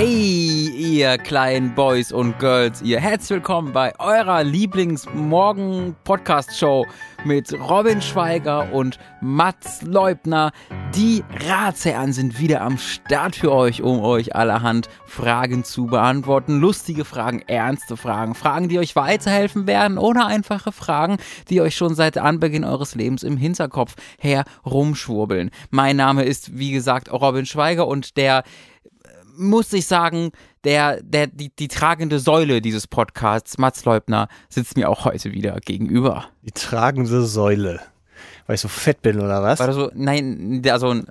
Hey, ihr kleinen Boys und Girls, ihr herzlich willkommen bei eurer Lieblings-Morgen-Podcast-Show mit Robin Schweiger und Mats Leubner. Die Ratsherren sind wieder am Start für euch, um euch allerhand Fragen zu beantworten. Lustige Fragen, ernste Fragen, Fragen, die euch weiterhelfen werden oder einfache Fragen, die euch schon seit Anbeginn eures Lebens im Hinterkopf herumschwurbeln. Mein Name ist, wie gesagt, Robin Schweiger und der muss ich sagen, der, der, die, die tragende Säule dieses Podcasts, Mats Leubner, sitzt mir auch heute wieder gegenüber. Die tragende Säule. Weil ich so fett bin oder was? War das so, nein, also,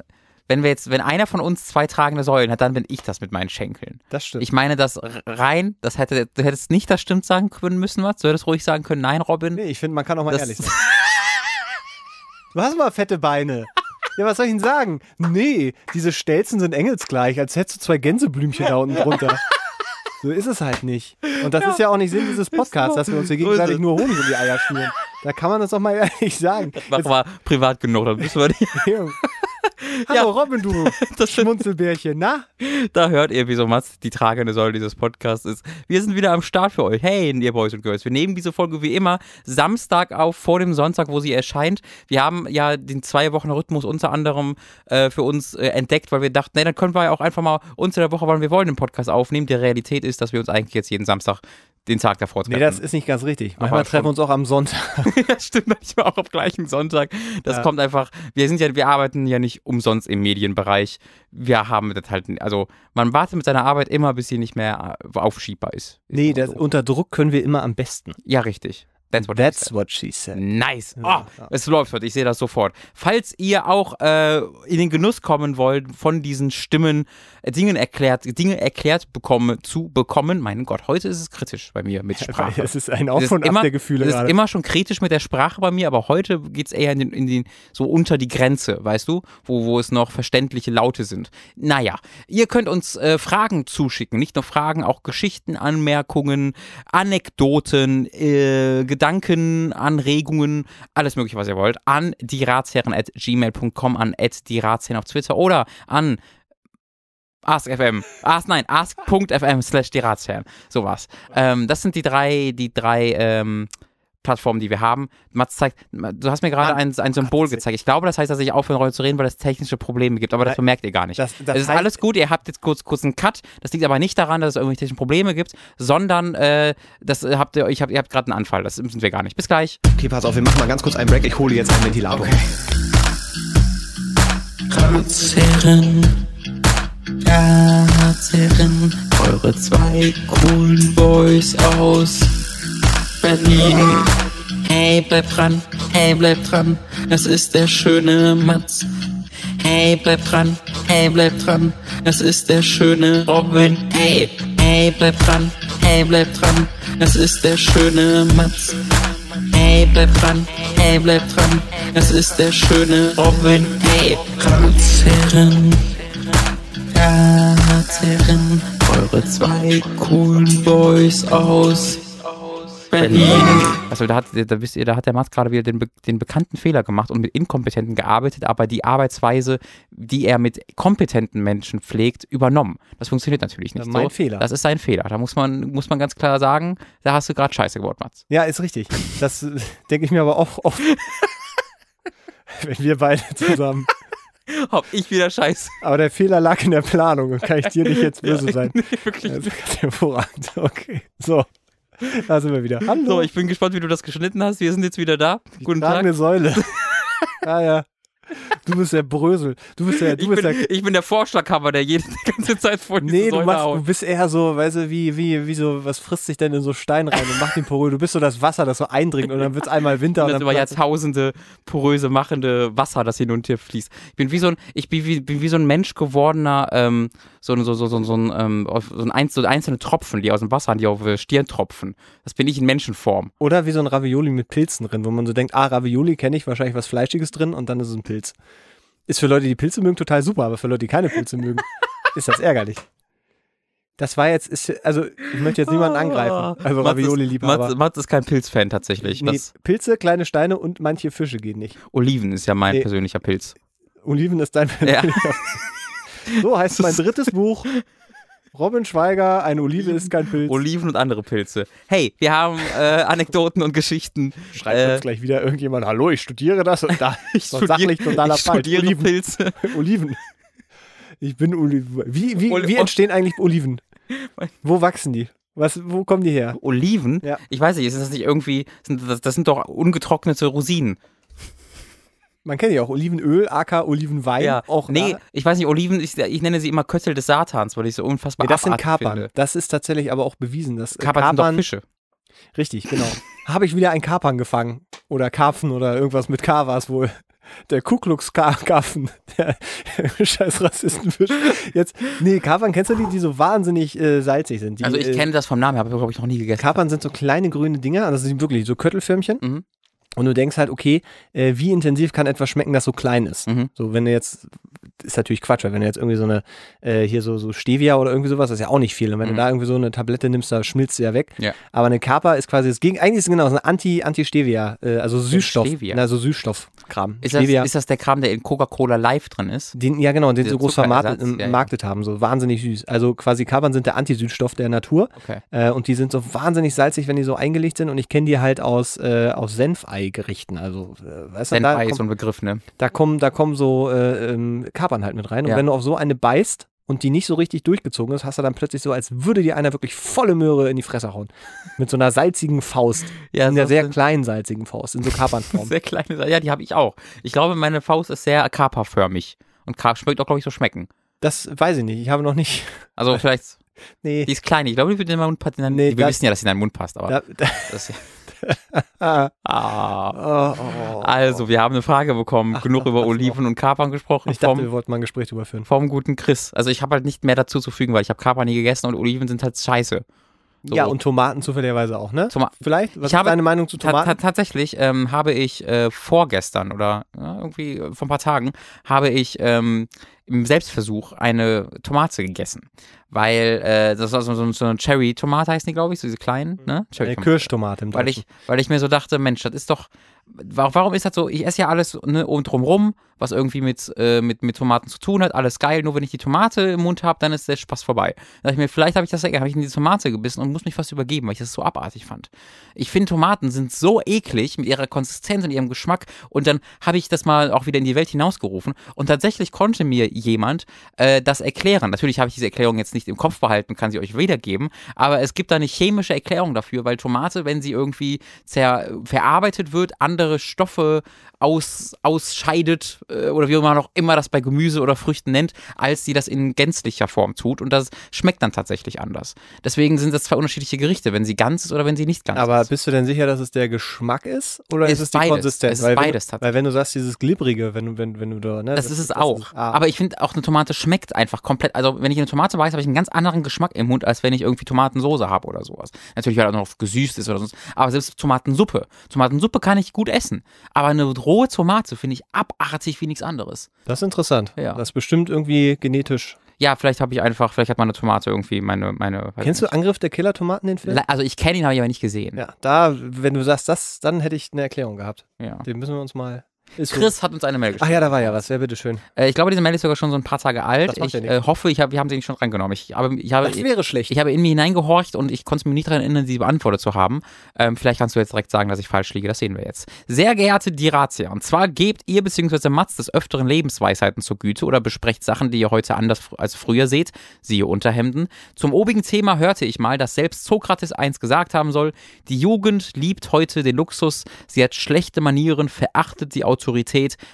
wenn wir jetzt, wenn einer von uns zwei tragende Säulen hat, dann bin ich das mit meinen Schenkeln. Das stimmt. Ich meine das rein, das hätte, du hättest nicht das stimmt sagen können müssen, was? Du hättest ruhig sagen können, nein, Robin. nee, ich finde, man kann auch mal ehrlich sein. Du hast mal fette Beine. Ja, was soll ich Ihnen sagen? Nee, diese Stelzen sind engelsgleich, als hättest du zwei Gänseblümchen da unten drunter. So ist es halt nicht. Und das ist ja auch nicht Sinn dieses Podcasts, dass wir uns hier gegenseitig es. nur Honig um die Eier schmieren. Da kann man das doch mal ehrlich sagen. Mach mal privat genug, dann müssen wir nicht. Hallo Robin, du Das. Schmunzelbärchen. Na? Da hört ihr, wieso Mats die tragende Säule dieses Podcasts ist. Wir sind wieder am Start für euch. Hey, ihr Boys und Girls. Wir nehmen diese Folge wie immer Samstag auf, vor dem Sonntag, wo sie erscheint. Wir haben ja den zwei Wochen Rhythmus unter anderem äh, für uns äh, entdeckt, weil wir dachten, nee, dann können wir ja auch einfach mal unter der Woche, wann wir wollen, den Podcast aufnehmen. Die Realität ist, dass wir uns eigentlich jetzt jeden Samstag den Tag davor treffen. Nee, das ist nicht ganz richtig. Manchmal treffen wir uns auch am Sonntag. ja, stimmt manchmal auch am gleichen Sonntag. Das Ja. kommt einfach, wir sind ja, wir arbeiten ja nicht umsonst im Medienbereich. Wir haben das halt, also man wartet mit seiner Arbeit immer, bis sie nicht mehr äh, aufschiebbar ist. Nee, das, so. unter Druck können wir immer am besten. Ja, richtig. That's what she That's said. what she said. Nice. Oh, es läuft heute. Ich sehe das sofort. Falls ihr auch äh, in den Genuss kommen wollt, von diesen Stimmen äh, Dingen erklärt, Dinge erklärt bekommen, zu bekommen, mein Gott, heute ist es kritisch bei mir mit Sprache. Es ist ein Es Auf ist und Ab immer- der Gefühle Es ist gerade. immer schon kritisch mit der Sprache bei mir, aber heute geht's eher in den, in den, so unter die Grenze, weißt du, wo, wo es noch verständliche Laute sind. Naja, ihr könnt uns äh, Fragen zuschicken, nicht nur Fragen, auch Geschichten, Anmerkungen, Anekdoten, äh, Gedanken, Anregungen, alles mögliche, was ihr wollt, an die Ratsherren at gmail.com, an at die Ratsherren auf Twitter oder an Ask.fm. Ask, nein, ask.fm slash die Ratsherren. Sowas. Ähm, das sind die drei, die drei ähm, Plattformen, die wir haben. Mats zeigt, du hast mir gerade ein, ein Symbol gezeigt. Ich glaube, das heißt, dass ich aufhören soll zu reden, weil es technische Probleme gibt, aber das bemerkt ihr gar nicht. Das- das es ist heißt- alles gut, ihr habt jetzt kurz, kurz einen Cut. Das liegt aber nicht daran, dass es irgendwelche technischen Probleme gibt, sondern äh, das habt ihr, ich hab, ihr habt gerade einen Anfall. Das sind wir gar nicht. Bis gleich. Okay, pass auf, wir machen mal ganz kurz einen Break. Ich hole jetzt einen Ventilator. Ratsherren, Ratsherren, eure zwei coolen Boys aus Berlin. Hey, bleib dran, hey, bleib dran, das ist der schöne Mats. Hey, bleib dran, hey, bleib dran, das ist der schöne Robin. Hey, hey, bleib dran, hey, bleib dran, das ist der schöne Mats. Hey, bleib dran, hey, bleib dran, das ist der schöne Robin. Hey, Ratsherren, Ratsherren, eure zwei coolen Boys aus Berlin. Also da hat, da wisst ihr, da hat der Mats gerade wieder den, den bekannten Fehler gemacht und mit Inkompetenten gearbeitet, aber die Arbeitsweise, die er mit kompetenten Menschen pflegt, übernommen. Das funktioniert natürlich nicht Das ist mein so. Fehler. Das ist sein Fehler. Da muss man, muss man ganz klar sagen, da hast du gerade Scheiße gebaut, Mats. Ja, ist richtig. Das denke ich mir aber auch oft. Wenn wir beide zusammen. Hab ich wieder Scheiße. Aber der Fehler lag in der Planung und kann ich dir nicht jetzt böse sein. Wirklich. Das ist hervorragend. Okay. So. Da sind wir wieder. Hallo. So, ich bin gespannt, wie du das geschnitten hast. Wir sind jetzt wieder da. Guten Tag. Tragende Säule. ja, ja. Du bist der Brösel. Du bist der, du Ich bist bin, der ich bin der Vorschlaghammer, der jede, die ganze Zeit vor diese Nee, du, Säule machst, du haut. bist eher so, weißt du, wie, wie, wie so, was frisst sich denn in so Stein rein und macht den porös? Du bist so das Wasser, das so eindringt und dann wird es einmal Winter und das dann über Jahrtausende poröse machende Wasser, das hin und her fließt. Ich bin wie so ein, ich bin wie, bin wie so ein Mensch gewordener, ähm, so, ein- so, so, so, so, ein, ähm, so, ein so einzelne Tropfen, die aus dem Wasser, die auf Stirn tropfen. Das bin ich in Menschenform. Oder wie so ein Ravioli mit Pilzen drin, wo man so denkt, ah, Ravioli kenne ich, wahrscheinlich was Fleischiges drin und dann ist es ein Pilz. Ist für Leute, die Pilze mögen, total super, aber für Leute, die keine Pilze mögen, ist das ärgerlich. Das war jetzt, ist, also ich möchte jetzt niemanden angreifen, also Mats ist- Ravioli-Liebhaber. Mats, Mats ist kein Pilzfan tatsächlich. Nee, Pilze, kleine Steine und manche Fische gehen nicht. Oliven ist ja mein Nee. persönlicher Pilz. Oliven ist dein Ja. So heißt mein drittes Buch. Robin Schweiger, eine Olive ist kein Pilz. Oliven und andere Pilze. Hey, wir haben äh, Anekdoten und Geschichten. Schreibt Äh, uns gleich wieder irgendjemand, hallo, ich studiere das und da ist doch sachlich totaler ich Falsch. studiere Oliven. Pilze. Oliven. Ich bin Oliven. Wie, wie, Oli- wie entstehen eigentlich Oliven? Wo wachsen die? Was, wo kommen die her? Oliven? Ja. Ich weiß nicht, ist das nicht irgendwie, sind das, das sind doch ungetrocknete Rosinen. Man kennt ja auch Olivenöl, aka Olivenwein. Auch nee, ich weiß nicht, Oliven, ich, ich nenne sie immer Köttel des Satans, weil ich so unfassbar Nee, das sind Kapern. finde. Das ist tatsächlich aber auch bewiesen. Dass äh, Kapern, sind doch Fische. Richtig, genau. Habe ich wieder einen Kapern gefangen. Oder Karpfen oder irgendwas mit K war es wohl. Der Ku Klux Ka- Karpfen. Der scheiß Rassistenfisch. Jetzt, nee, Kapern, kennst du die, die so wahnsinnig äh, salzig sind? Die, Also ich äh, kenne das vom Namen, habe ich glaube ich noch nie gegessen. Kapern sind so kleine grüne Dinger, also das sind wirklich so Köttelförmchen. Mhm. Und du denkst halt, okay, äh, wie intensiv kann etwas schmecken, das so klein ist? Mhm. So, wenn du jetzt, ist natürlich Quatsch, weil wenn du jetzt irgendwie so eine, äh, hier so, so Stevia oder irgendwie sowas, das ist ja auch nicht viel. Und wenn Mhm. du da irgendwie so eine Tablette nimmst, da schmilzt sie ja weg. Ja. Aber eine Kappa ist quasi das Gegen, eigentlich ist es genau, so eine Anti, Anti-Stevia, äh, also Süßstoff. Stevia? Na, so Süßstoffkram. Ist das, Stevia. ist das der Kram, der in Coca-Cola Live drin ist? Den, ja, genau, den Dieser so groß vermarktet, Ja, ja. haben, so wahnsinnig süß. Also quasi Kapern sind der Antisüßstoff der Natur. Okay. Äh, und die sind so wahnsinnig salzig, wenn die so eingelegt sind. Und ich kenne die halt aus, äh, aus Senfei-Gerichten. Also, äh, weißt du, da, ist so kommt, ein Begriff, ne? da, kommen, da kommen so äh, ähm, Kapern halt mit rein. Und Ja. wenn du auf so eine beißt und die nicht so richtig durchgezogen ist, hast du dann plötzlich so, als würde dir einer wirklich volle Möhre in die Fresse hauen. Mit so einer salzigen Faust. Ja, in so sehr kleinen salzigen Faust, in so Kapernform. Sehr kleine, ja, die habe ich auch. Ich glaube, meine Faust ist sehr kaperförmig. Und schmeckt auch, glaube ich, so schmecken. das weiß ich nicht. Ich habe noch nicht. Also vielleicht, Nee. die ist klein. Ich glaube, die wird in meinen Mund passen. Nee, wir wissen ja, dass sie in deinen Mund passt, aber Da, da, das, ah, ah. oh, oh, Also, wir haben eine Frage bekommen. Genug über Oliven und Kapern gesprochen. Ich dachte, vom, wir wollten mal ein Gespräch darüber führen. vom guten Chris. Also, ich habe halt nicht mehr dazu zu fügen, weil ich habe Kapern nie gegessen und Oliven sind halt scheiße. So. Ja, und Tomaten zufälligerweise auch, ne? Toma- Vielleicht? Was Ich habe- ist deine Meinung zu Ta ta Tomaten? tatsächlich ähm, habe ich äh, vorgestern oder ja, irgendwie vor ein paar Tagen habe ich ähm, im Selbstversuch eine Tomate gegessen. Weil äh, das war so, so, so eine Cherry-Tomate heißt die, glaube ich, so diese kleinen, ne? Eine Cherry-Tomate. Kirschtomate im Weil ich, weil ich mir so dachte, Mensch, das ist doch, wa- warum ist das so, ich esse ja alles ne, um drumrum, was irgendwie mit, äh, mit, mit Tomaten zu tun hat, alles geil, nur wenn ich die Tomate im Mund habe, dann ist der Spaß vorbei. Da dachte ich mir, vielleicht habe ich das, habe ich in die Tomate gebissen und muss mich fast übergeben, weil ich das so abartig fand. Ich finde, Tomaten sind so eklig mit ihrer Konsistenz und ihrem Geschmack und dann habe ich das mal auch wieder in die Welt hinausgerufen und tatsächlich konnte mir jemand äh, das erklären. Natürlich habe ich diese Erklärung jetzt nicht im Kopf behalten, kann sie euch wiedergeben, aber es gibt da eine chemische Erklärung dafür, weil Tomate, wenn sie irgendwie zer verarbeitet wird, andere Stoffe aus, ausscheidet äh, oder wie man auch immer das bei Gemüse oder Früchten nennt, als sie das in gänzlicher Form tut und das schmeckt dann tatsächlich anders. Deswegen sind das zwei unterschiedliche Gerichte, wenn sie ganz ist oder wenn sie nicht ganz Aber ist. bist du denn sicher, dass es der Geschmack ist? Oder Es ist es ist die beides. Konsistenz? Es ist weil, beides wenn, du- weil wenn du sagst, dieses Glibbrige, wenn du, wenn, wenn du da, ne? Das, ist es auch. ist- ah. Aber ich finde auch eine Tomate schmeckt einfach komplett. Also wenn ich eine Tomate beiße, habe ich einen ganz anderen Geschmack im Mund, als wenn ich irgendwie Tomatensoße habe oder sowas. Natürlich, weil er auch noch gesüßt ist oder sonst. Aber selbst Tomatensuppe. Tomatensuppe kann ich gut essen. Aber eine rohe Tomate finde ich abartig wie nichts anderes. das ist interessant. Ja. Das ist bestimmt irgendwie genetisch. Ja, vielleicht habe ich einfach, vielleicht hat meine Tomate irgendwie meine, meine. weiß Kennst du. Angriff der Killer-Tomaten, den Film? Also ich kenne ihn, habe ich aber nicht gesehen. ja, da, wenn du sagst das, dann hätte ich eine Erklärung gehabt. Ja. Den müssen wir uns mal. Ist. Chris hat uns eine Mail Ach geschrieben. ja, da war ja was. Ja, bitteschön. Äh, ich glaube, diese Mail ist sogar schon so ein paar Tage alt. Ich ja äh, hoffe, ich hab, wir haben sie nicht schon drangenommen. Ich, habe, ich, habe, Das wäre schlecht. Ich habe in mir hineingehorcht und ich konnte mich nicht daran erinnern, sie beantwortet zu haben. Ähm, vielleicht kannst du jetzt direkt sagen, dass ich falsch liege. Das sehen wir jetzt. Sehr geehrte Diratia, und zwar gebt ihr bzw. Mats des Öfteren Lebensweisheiten zur Güte oder besprecht Sachen, die ihr heute anders als früher seht, siehe Unterhemden. Zum obigen Thema hörte ich mal, dass selbst Sokrates eins gesagt haben soll, die Jugend liebt heute den Luxus, sie hat schlechte Manieren, verachtet die Autorität,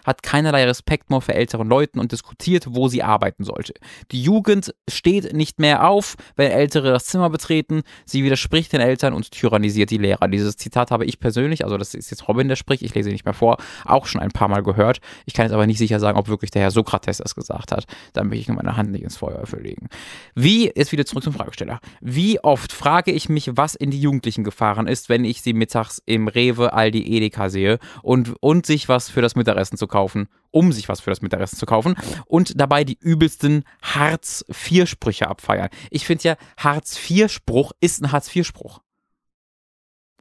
hat keinerlei Respekt mehr für älteren Leuten und diskutiert, wo sie arbeiten sollte. Die Jugend steht nicht mehr auf, wenn Ältere das Zimmer betreten. Sie widerspricht den Eltern und tyrannisiert die Lehrer. Dieses Zitat habe ich persönlich, also das ist jetzt Robin, der spricht, ich lese ihn nicht mehr vor, auch schon ein paar Mal gehört. Ich kann jetzt aber nicht sicher sagen, ob wirklich der Herr Sokrates das gesagt hat. Da möchte ich meine Hand nicht ins Feuer für legen. Wie, jetzt wieder zurück zum Fragesteller. Wie oft frage ich mich, was in die Jugendlichen gefahren ist, wenn ich sie mittags im Rewe, Aldi, Edeka sehe und, und sich was für das Mittagessen zu kaufen, um sich was für das Mittagessen zu kaufen und dabei die übelsten Hartz-IV-Sprüche abfeiern. Ich finde ja, Hartz-IV-Spruch ist ein Hartz-IV-Spruch.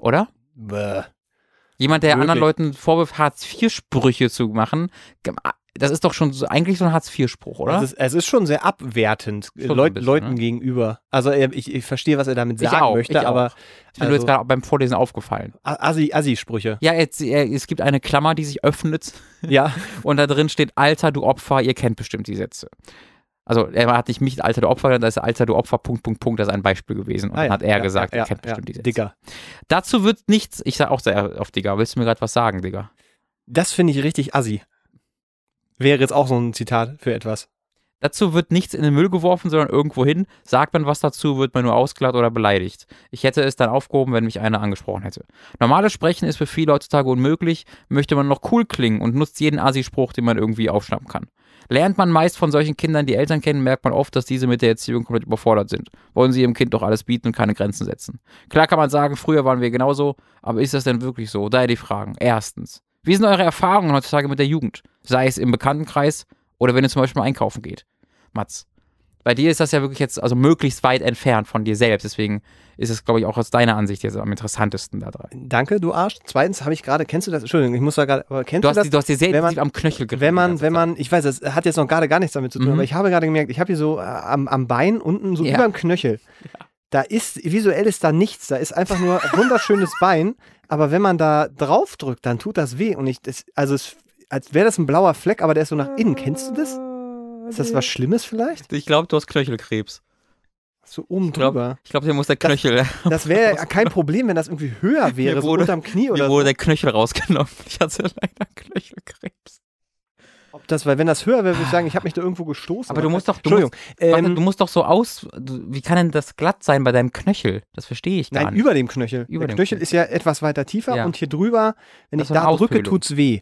Oder? Bäh. Jemand, der Wirklich? anderen Leuten vorwirft, Hartz-IV-Sprüche zu machen, Das ist doch schon so, eigentlich so ein Hartz-IV-Spruch, oder? Es ist, es ist schon sehr abwertend Schon Leut, bisschen, Leuten ne? gegenüber. Also äh, ich, ich verstehe, was er damit Ich sagen auch, möchte, ich auch. aber ist mir nur jetzt also, gerade beim Vorlesen aufgefallen. Assi- Assi-Sprüche. Ja, jetzt, es gibt eine Klammer, die sich öffnet Ja, und da drin steht, Alter, du Opfer, ihr kennt bestimmt die Sätze. Also er hat nicht mich, Alter, du Opfer, da ist Alter, du Opfer, Punkt, Punkt, Punkt, das ist ein Beispiel gewesen. Und Ah, dann ja, hat er ja, gesagt, ja, er kennt ja, bestimmt die Sätze. Digga. Dazu wird nichts, ich sag auch sehr oft Digga, willst du mir gerade was sagen, Digga? Das finde ich richtig assi. Wäre jetzt auch so ein Zitat für etwas. Dazu wird nichts in den Müll geworfen, sondern irgendwo hin. Sagt man was dazu, wird man nur ausgelacht oder beleidigt. Ich hätte es dann aufgehoben, wenn mich einer angesprochen hätte. Normales Sprechen ist für viele heutzutage unmöglich, möchte man noch cool klingen und nutzt jeden Assi-Spruch, den man irgendwie aufschnappen kann. Lernt man meist von solchen Kindern, die Eltern kennen, merkt man oft, dass diese mit der Erziehung komplett überfordert sind. Wollen sie ihrem Kind doch alles bieten und keine Grenzen setzen. Klar kann man sagen, früher waren wir genauso, aber ist das denn wirklich so? Daher die Fragen. Erstens, wie sind eure Erfahrungen heutzutage mit der Jugend? Sei es im Bekanntenkreis oder wenn ihr zum Beispiel mal einkaufen geht. Mats, bei dir ist das ja wirklich jetzt also möglichst weit entfernt von dir selbst. Deswegen ist es, glaube ich, auch aus deiner Ansicht jetzt am interessantesten da dran. Danke, du Arsch. Zweitens habe ich gerade, kennst du das? Entschuldigung, ich muss da gerade, aber kennst Du hast, das? du hast dir sehr man- am Knöchel gerieben. wenn man, wenn man, ich weiß, das hat jetzt noch gerade gar nichts damit zu tun, Mhm. aber ich habe gerade gemerkt, ich habe hier so äh, am, am Bein unten so Ja. über dem Knöchel. Da ist, visuell ist da nichts, da ist einfach nur ein wunderschönes Bein, aber wenn man da drauf drückt, dann tut das weh und ich, das, also es, als wäre das ein blauer Fleck, aber der ist so nach innen. Kennst du das? Ist das was Schlimmes vielleicht? Ich glaube, du hast Knöchelkrebs. So oben Ich glaub- drüber. Ich glaube, dir muss der Knöchel, Das wäre ja kein Problem, wenn das irgendwie höher wäre, Mir so wurde- unterm Knie mir oder wurde so. der Knöchel rausgenommen. Ich hatte leider Knöchelkrebs. Ob das, weil wenn das höher wäre, würde ich sagen, ich habe mich da irgendwo gestoßen. Aber du musst doch, du Entschuldigung. musst, warte, ähm, du musst doch so aus, wie kann denn das glatt sein bei deinem Knöchel? Das verstehe ich gar Nein, nicht. über dem Knöchel. Über der dem Knöchel Knöchel. ist ja etwas weiter tiefer Ja. und hier drüber, wenn Das ich da drücke, tut's weh.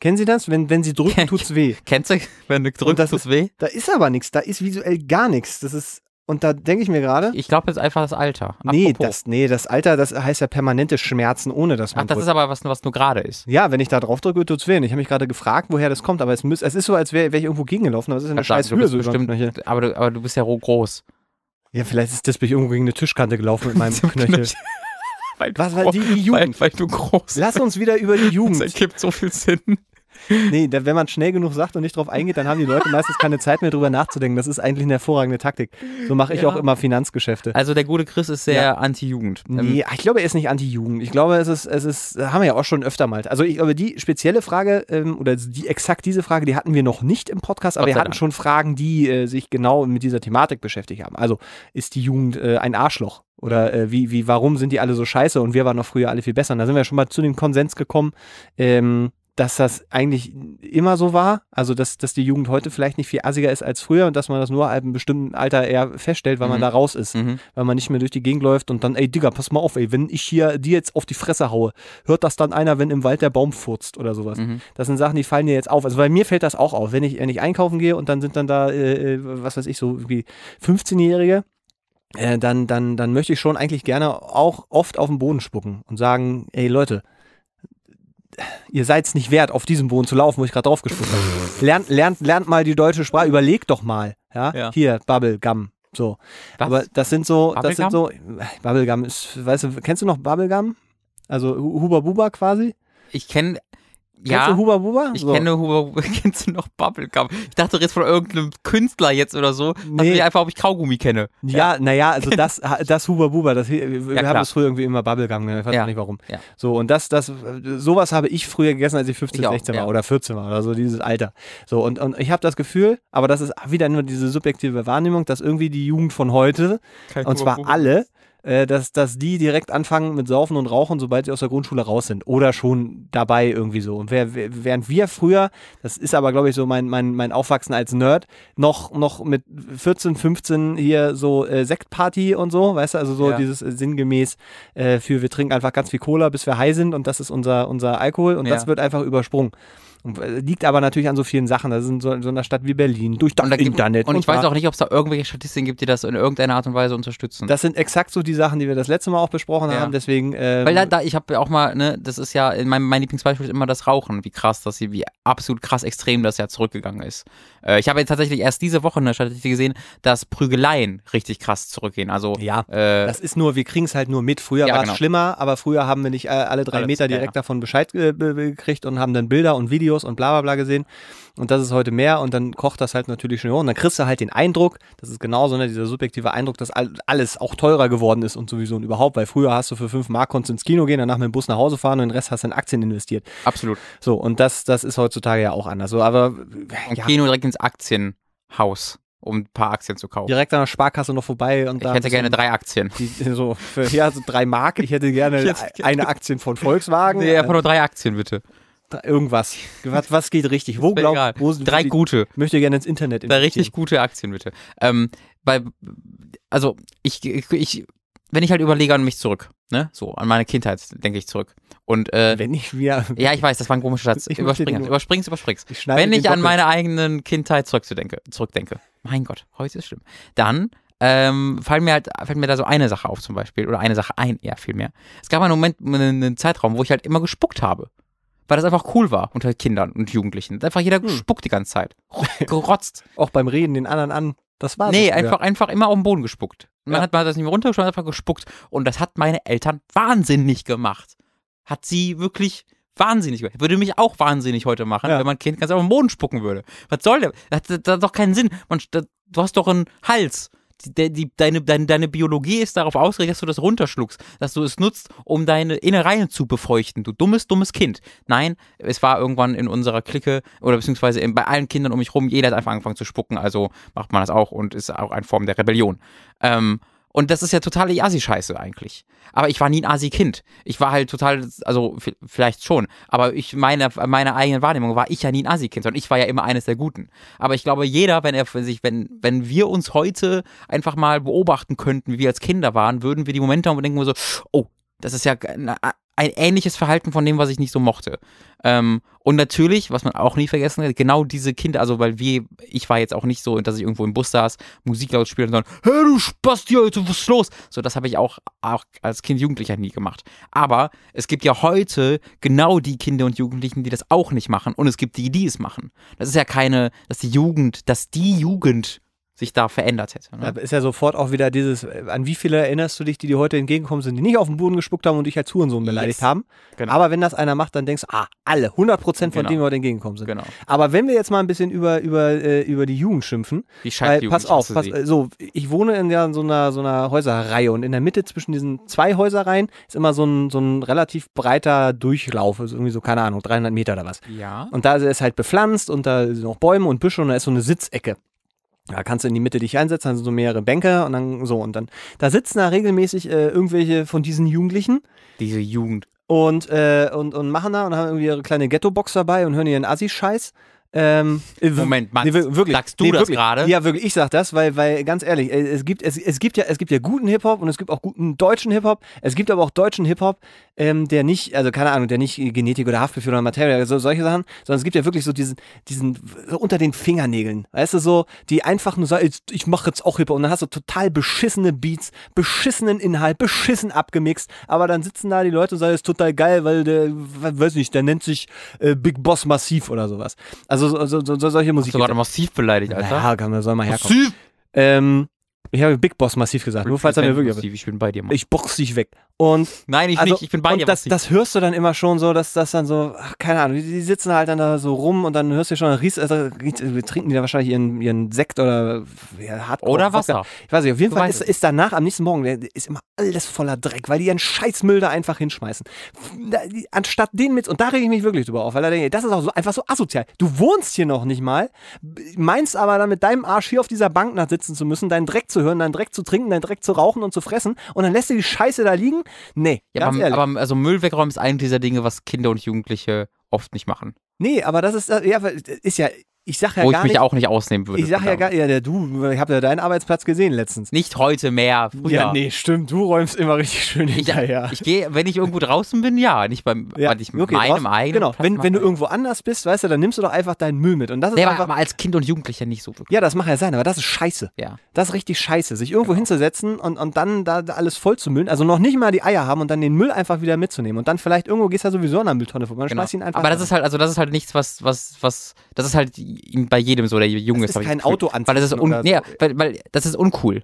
Kennen Sie das? Wenn, wenn Sie drücken, tut's weh. Kennst du, wenn du drückst, das tut's ist- weh? Da ist aber nichts. Da ist visuell gar nichts. Das ist, und da denke ich mir gerade, Ich glaube jetzt einfach das Alter. nee, das, nee, das Alter, das heißt ja permanente Schmerzen, ohne dass man Ach, das drückt. ist aber was, was nur gerade ist. ja, wenn ich da drauf drücke, tut's weh. Und ich habe mich gerade gefragt, woher das kommt, aber es, müß, es ist so, als wäre wär ich irgendwo gegengelaufen, aber es ist eine scheiß Höhe so bestimmt, aber du, aber du bist ja roh groß. Ja, vielleicht ist das bin ich irgendwo gegen eine Tischkante gelaufen mit meinem Knöchel. Weil du Was, groß- die, die Jugend. Weil, weil du groß Lass uns wieder über die Das Jugend. ergibt so viel Sinn. Nee, da, wenn man schnell genug sagt und nicht drauf eingeht, dann haben die Leute meistens keine Zeit mehr drüber nachzudenken. Das ist eigentlich eine hervorragende Taktik. So mache ich Ja. auch immer Finanzgeschäfte. Also der gute Chris ist sehr anti-Jugend. Ähm, Nee, ich glaube, er ist nicht Anti-Jugend. Ich glaube, es ist, es ist, haben wir ja auch schon öfter mal. Also ich glaube, die spezielle Frage, ähm, oder die exakt diese Frage, die hatten wir noch nicht im Podcast, aber wir hatten Dank. schon Fragen, die äh, sich genau mit dieser Thematik beschäftigt haben. Also, ist die Jugend äh, ein Arschloch? Oder äh, wie, wie, warum sind die alle so scheiße und wir waren noch früher alle viel besser? Und da sind wir schon mal zu dem Konsens gekommen, ähm, dass das eigentlich immer so war. Also, dass, dass die Jugend heute vielleicht nicht viel assiger ist als früher und dass man das nur ab einem bestimmten Alter eher feststellt, weil man Mhm. da raus ist Mhm. weil man nicht mehr durch die Gegend läuft und dann, ey Digga, pass mal auf, ey, wenn ich hier dir jetzt auf die Fresse haue, hört das dann einer, wenn im Wald der Baum furzt oder sowas. Mhm. Das sind Sachen, die fallen dir jetzt auf. Also bei mir fällt das auch auf, wenn ich, wenn ich einkaufen gehe und dann sind dann da, äh, äh, was weiß ich, so irgendwie 15-Jährige, äh, dann, dann, dann möchte ich schon eigentlich gerne auch oft auf den Boden spucken und sagen, ey Leute, ihr seid es nicht wert, auf diesem Boden zu laufen, wo ich gerade drauf gespuckt habe. Lernt, lernt, lernt mal die deutsche Sprache, überlegt doch mal. Ja? Ja. Hier, Bubble, Gum. So. Was? Aber das sind so, das sind Bubblegum? so, Bubblegum ist, weißt du, kennst du noch Bubblegum? Also Hu- Huba Buba quasi? Ich kenne, Kennst ja, du Huba Buba? ich so. kenne Huber, kennst du noch Bubblegum? Ich dachte du redest von irgendeinem Künstler jetzt oder so. Nee. dir einfach, ob ich Kaugummi kenne. Ja, naja, also das, das Huba Buba, das, wir wir haben das früher irgendwie immer Bubblegum genannt, ich weiß Ja. auch nicht warum. Ja. So, und das, das, sowas habe ich früher gegessen, als ich 15, Ich auch, 16 war ja. oder 14 war oder so, dieses Alter. So, und, und ich habe das Gefühl, aber das ist wieder nur diese subjektive Wahrnehmung, dass irgendwie die Jugend von heute, Kein und zwar Huber-Buber. alle, äh, dass, dass die direkt anfangen mit Saufen und Rauchen, sobald sie aus der Grundschule raus sind. Oder schon dabei irgendwie so. Und wer, während wir früher, das ist aber, glaube ich, so mein, mein, mein Aufwachsen als Nerd, noch, noch mit 14, 15 hier so äh, Sektparty und so, weißt du, also so Ja. dieses äh, sinngemäß äh, für wir trinken einfach ganz viel Cola, bis wir high sind und das ist unser, unser Alkohol und Ja. das wird einfach übersprungen. Und, äh, liegt aber natürlich an so vielen Sachen. Das ist in so, in so einer Stadt wie Berlin, durch das Und, da gibt, Internet. und ich weiß auch nicht, ob es da irgendwelche Statistiken gibt, die das in irgendeiner Art und Weise unterstützen. Das sind exakt so die Sachen, die wir das letzte Mal auch besprochen Ja. haben. Deswegen. Äh, Weil da, da ich habe ja auch mal, ne, das ist ja, in meinem, mein Lieblingsbeispiel ist immer das Rauchen, wie krass, dass sie, wie absolut krass extrem das ja zurückgegangen ist. Äh, ich habe jetzt tatsächlich erst diese Woche eine Statistik gesehen, dass Prügeleien richtig krass zurückgehen. Also, ja, äh, das ist nur, wir kriegen es halt nur mit. Früher Ja, war es genau. schlimmer, aber früher haben wir nicht äh, alle drei Alles, Meter direkt ja. davon Bescheid be- be- gekriegt und haben dann Bilder und Videos und bla bla bla gesehen. Und das ist heute mehr und dann kocht das halt natürlich schnell hoch. Und dann kriegst du halt den Eindruck, das ist genauso, ne, dieser subjektive Eindruck, dass all- alles auch teurer geworden ist und sowieso und überhaupt, weil früher hast du für 5 Mark konntest ins Kino gehen, danach mit dem Bus nach Hause fahren und den Rest hast du in Aktien investiert. Absolut. So, und das, das ist heutzutage ja auch anders. So, aber ja, Kino direkt ins Aktienhaus, um ein paar Aktien zu kaufen. direkt an der Sparkasse noch vorbei und Ich hätte gerne drei Aktien. Die, so, für, ja, so drei Mark. Ich hätte gerne eine Aktien von Volkswagen. Nee, einfach nur drei Aktien, bitte. irgendwas. Was, was geht richtig? Wo Mir egal. glaubt wo, Drei wo die- gute. Möchte gerne ins Internet Da richtig gute Aktien, bitte. Ähm, bei, also, ich, ich, wenn ich halt überlege an mich zurück, ne, so, an meine Kindheit denke ich zurück. Und, äh, Wenn ich wieder. ja, ich weiß, das war ein komischer Satz. Ich möchte Überspring den das, nur- überspring's, überspring's. Ich schneide Wenn ich an meine eigenen Kindheit zurückzudenke, zurückdenke, mein Gott, heute ist schlimm, dann ähm, fallen mir halt, fällt mir da so eine Sache auf zum Beispiel, oder eine Sache ein, eher vielmehr. Es gab einen Moment, einen, Zeitraum, wo ich halt immer gespuckt habe. Weil das einfach cool war unter Kindern und Jugendlichen. Hat Einfach Hm. jeder gespuckt die ganze Zeit. Gerotzt. Auch beim Reden den anderen an. Das war Nee, einfach, einfach immer auf den Boden gespuckt. Und dann Ja. hat man das nicht mehr runtergeschaut, einfach gespuckt. Und das hat meine Eltern wahnsinnig gemacht. Hat sie wirklich wahnsinnig gemacht. Würde mich auch wahnsinnig heute machen, Ja. wenn mein Kind ganz auf den Boden spucken würde. Was soll der? Das hat, das hat doch keinen Sinn. Man, das, du hast doch einen Hals. Die, die, deine, deine, deine Biologie ist darauf ausgerichtet, dass du das runterschluckst, dass du es nutzt, um deine Innereien zu befeuchten. Du dummes, dummes Kind. Nein, es war irgendwann in unserer Clique oder beziehungsweise bei allen Kindern um mich rum, jeder hat einfach angefangen zu spucken, also macht man das auch und ist auch eine Form der Rebellion. Ähm, und das ist ja totale Asi-Scheiße eigentlich. Aber ich war nie ein Asi-Kind. Ich war halt total, also vielleicht schon, aber ich meine, meine eigene Wahrnehmung war ich ja nie ein Asi-Kind, sondern ich war ja immer eines der Guten. Aber ich glaube, jeder, wenn er sich, wenn, wenn wir uns heute einfach mal beobachten könnten, wie wir als Kinder waren, würden wir die Momente haben und denken so, oh, das ist ja ein, ein ähnliches Verhalten von dem, was ich nicht so mochte. Ähm, und natürlich, was man auch nie vergessen hat, genau diese Kinder, also weil wir, ich war jetzt auch nicht so, dass ich irgendwo im Bus saß, Musik laut spielen und dann, hey du Spasti, Alter, was ist los? So, das habe ich auch, auch als Kind, Jugendlicher nie gemacht. Aber es gibt ja heute genau die Kinder und Jugendlichen, die das auch nicht machen und es gibt die, die es machen. Das ist ja keine, dass die Jugend, dass die Jugend sich da verändert hätte. Ne? Da ist ja sofort auch wieder dieses, äh, an wie viele erinnerst du dich, die dir heute entgegengekommen sind, die nicht auf den Boden gespuckt haben und dich als Hurensohn beleidigt Yes. haben. Genau. Aber wenn das einer macht, dann denkst du, ah, alle, 100 Prozent von Genau. denen, die heute entgegengekommen sind. Genau. Aber wenn wir jetzt mal ein bisschen über, über, äh, über die Jugend schimpfen, Die weil, pass auf, pass, äh, so, ich wohne in der, so, einer, so einer Häuserreihe und in der Mitte zwischen diesen zwei Häuserreihen ist immer so ein, so ein relativ breiter Durchlauf, also irgendwie so, keine Ahnung, 300 Meter oder was. Ja. Und da ist halt bepflanzt und da sind noch Bäume und Büsche und da ist so eine Sitzecke. Da kannst du in die Mitte dich einsetzen, dann sind so mehrere Bänke und dann so und dann. Da sitzen da regelmäßig äh, irgendwelche von diesen Jugendlichen Diese Jugend. und, äh, und, und machen da und haben irgendwie ihre kleine Ghetto-Box dabei und hören ihren Assi-Scheiß. Ähm, äh, Moment, Max, nee, wir- wirklich. sagst du Nee, das gerade? Ja, wirklich, ich sag das, weil, weil ganz ehrlich, äh, es gibt, es, es gibt ja, es gibt ja guten Hip-Hop und es gibt auch guten deutschen Hip-Hop. Es gibt aber auch deutschen Hip-Hop, ähm, der nicht, also keine Ahnung, der nicht Genetik oder Haftbefehl oder Materie, so, solche Sachen, sondern es gibt ja wirklich so diesen, diesen, so unter den Fingernägeln, weißt du, so, die einfach nur sagen, ich mache jetzt auch Hip-Hop und dann hast du total beschissene Beats, beschissenen Inhalt, beschissen abgemixt, aber dann sitzen da die Leute und sagen, das ist total geil, weil der, weiß nicht, der nennt sich äh, Big Boss Massiv oder sowas. Also so, so, so, so solche Musik. Du gerade massiv beleidigt, Alter. Ja, kann man soll mal herkommen. massiv. Ähm, ich habe Big Boss massiv gesagt, nur falls er mir wirklich. Massiv, Ich bin bei dir, Mann. Ich box dich weg. Und Nein, ich also, nicht. Ich bin bei und dir. das, das hörst du dann immer schon so, dass das dann so, ach, keine Ahnung, die, die sitzen halt dann da so rum und dann hörst du schon, riechst, also, trinken die da wahrscheinlich ihren, ihren Sekt oder ja, Hardcore Oder. Wasser. Ich weiß nicht, auf jeden Du Fall ist, ist danach, am nächsten Morgen, ist immer alles voller Dreck, weil die ihren Scheißmüll da einfach hinschmeißen. Da, die, anstatt den mit, und da rege ich mich wirklich drüber auf, weil da denke ich, das ist auch so, einfach so asozial. Du wohnst hier noch nicht mal, meinst aber dann mit deinem Arsch hier auf dieser Bank nach sitzen zu müssen, deinen Dreck zu hören, deinen Dreck zu trinken, deinen Dreck zu rauchen und zu fressen und dann lässt du die Scheiße da liegen? Nee, ja, ganz aber, ehrlich. aber also Müll wegräumen ist eine dieser Dinge, was Kinder und Jugendliche oft nicht machen. nee, aber das ist, ja, ist ja, ich sag ja Wo ich gar mich nicht, auch nicht ausnehmen würde. ich sag ja gar, ja, der, du, ich habe ja deinen Arbeitsplatz gesehen letztens. Nicht heute mehr, früher. Ja, nee, stimmt, du räumst immer richtig schön Ich, hinterher. ich gehe, wenn ich irgendwo draußen bin, ja, nicht beim, weil ich okay, meinem draußen- eigenen Genau, Platz wenn, wenn du irgendwo anders bist, weißt du, dann nimmst du doch einfach deinen Müll mit. Und das ist Nee, einfach. aber als Kind und Jugendlicher nicht so wirklich. Ja, das mag ja sein, aber das ist scheiße. Ja. Das ist richtig scheiße. Sich irgendwo Genau. hinzusetzen und, und dann da, da alles voll zu müllen. Also noch nicht mal die Eier haben und dann den Müll einfach wieder mitzunehmen. Und dann vielleicht irgendwo gehst du ja sowieso an der Mülltonne vorbei und Genau. schmeißt ihn einfach. Aber das rein. ist halt, also das ist halt nichts, was, was, was, das ist halt bei jedem so, der jung Das ist. ist kein. Auto Weil das ist, un, so. weil, weil das ist uncool.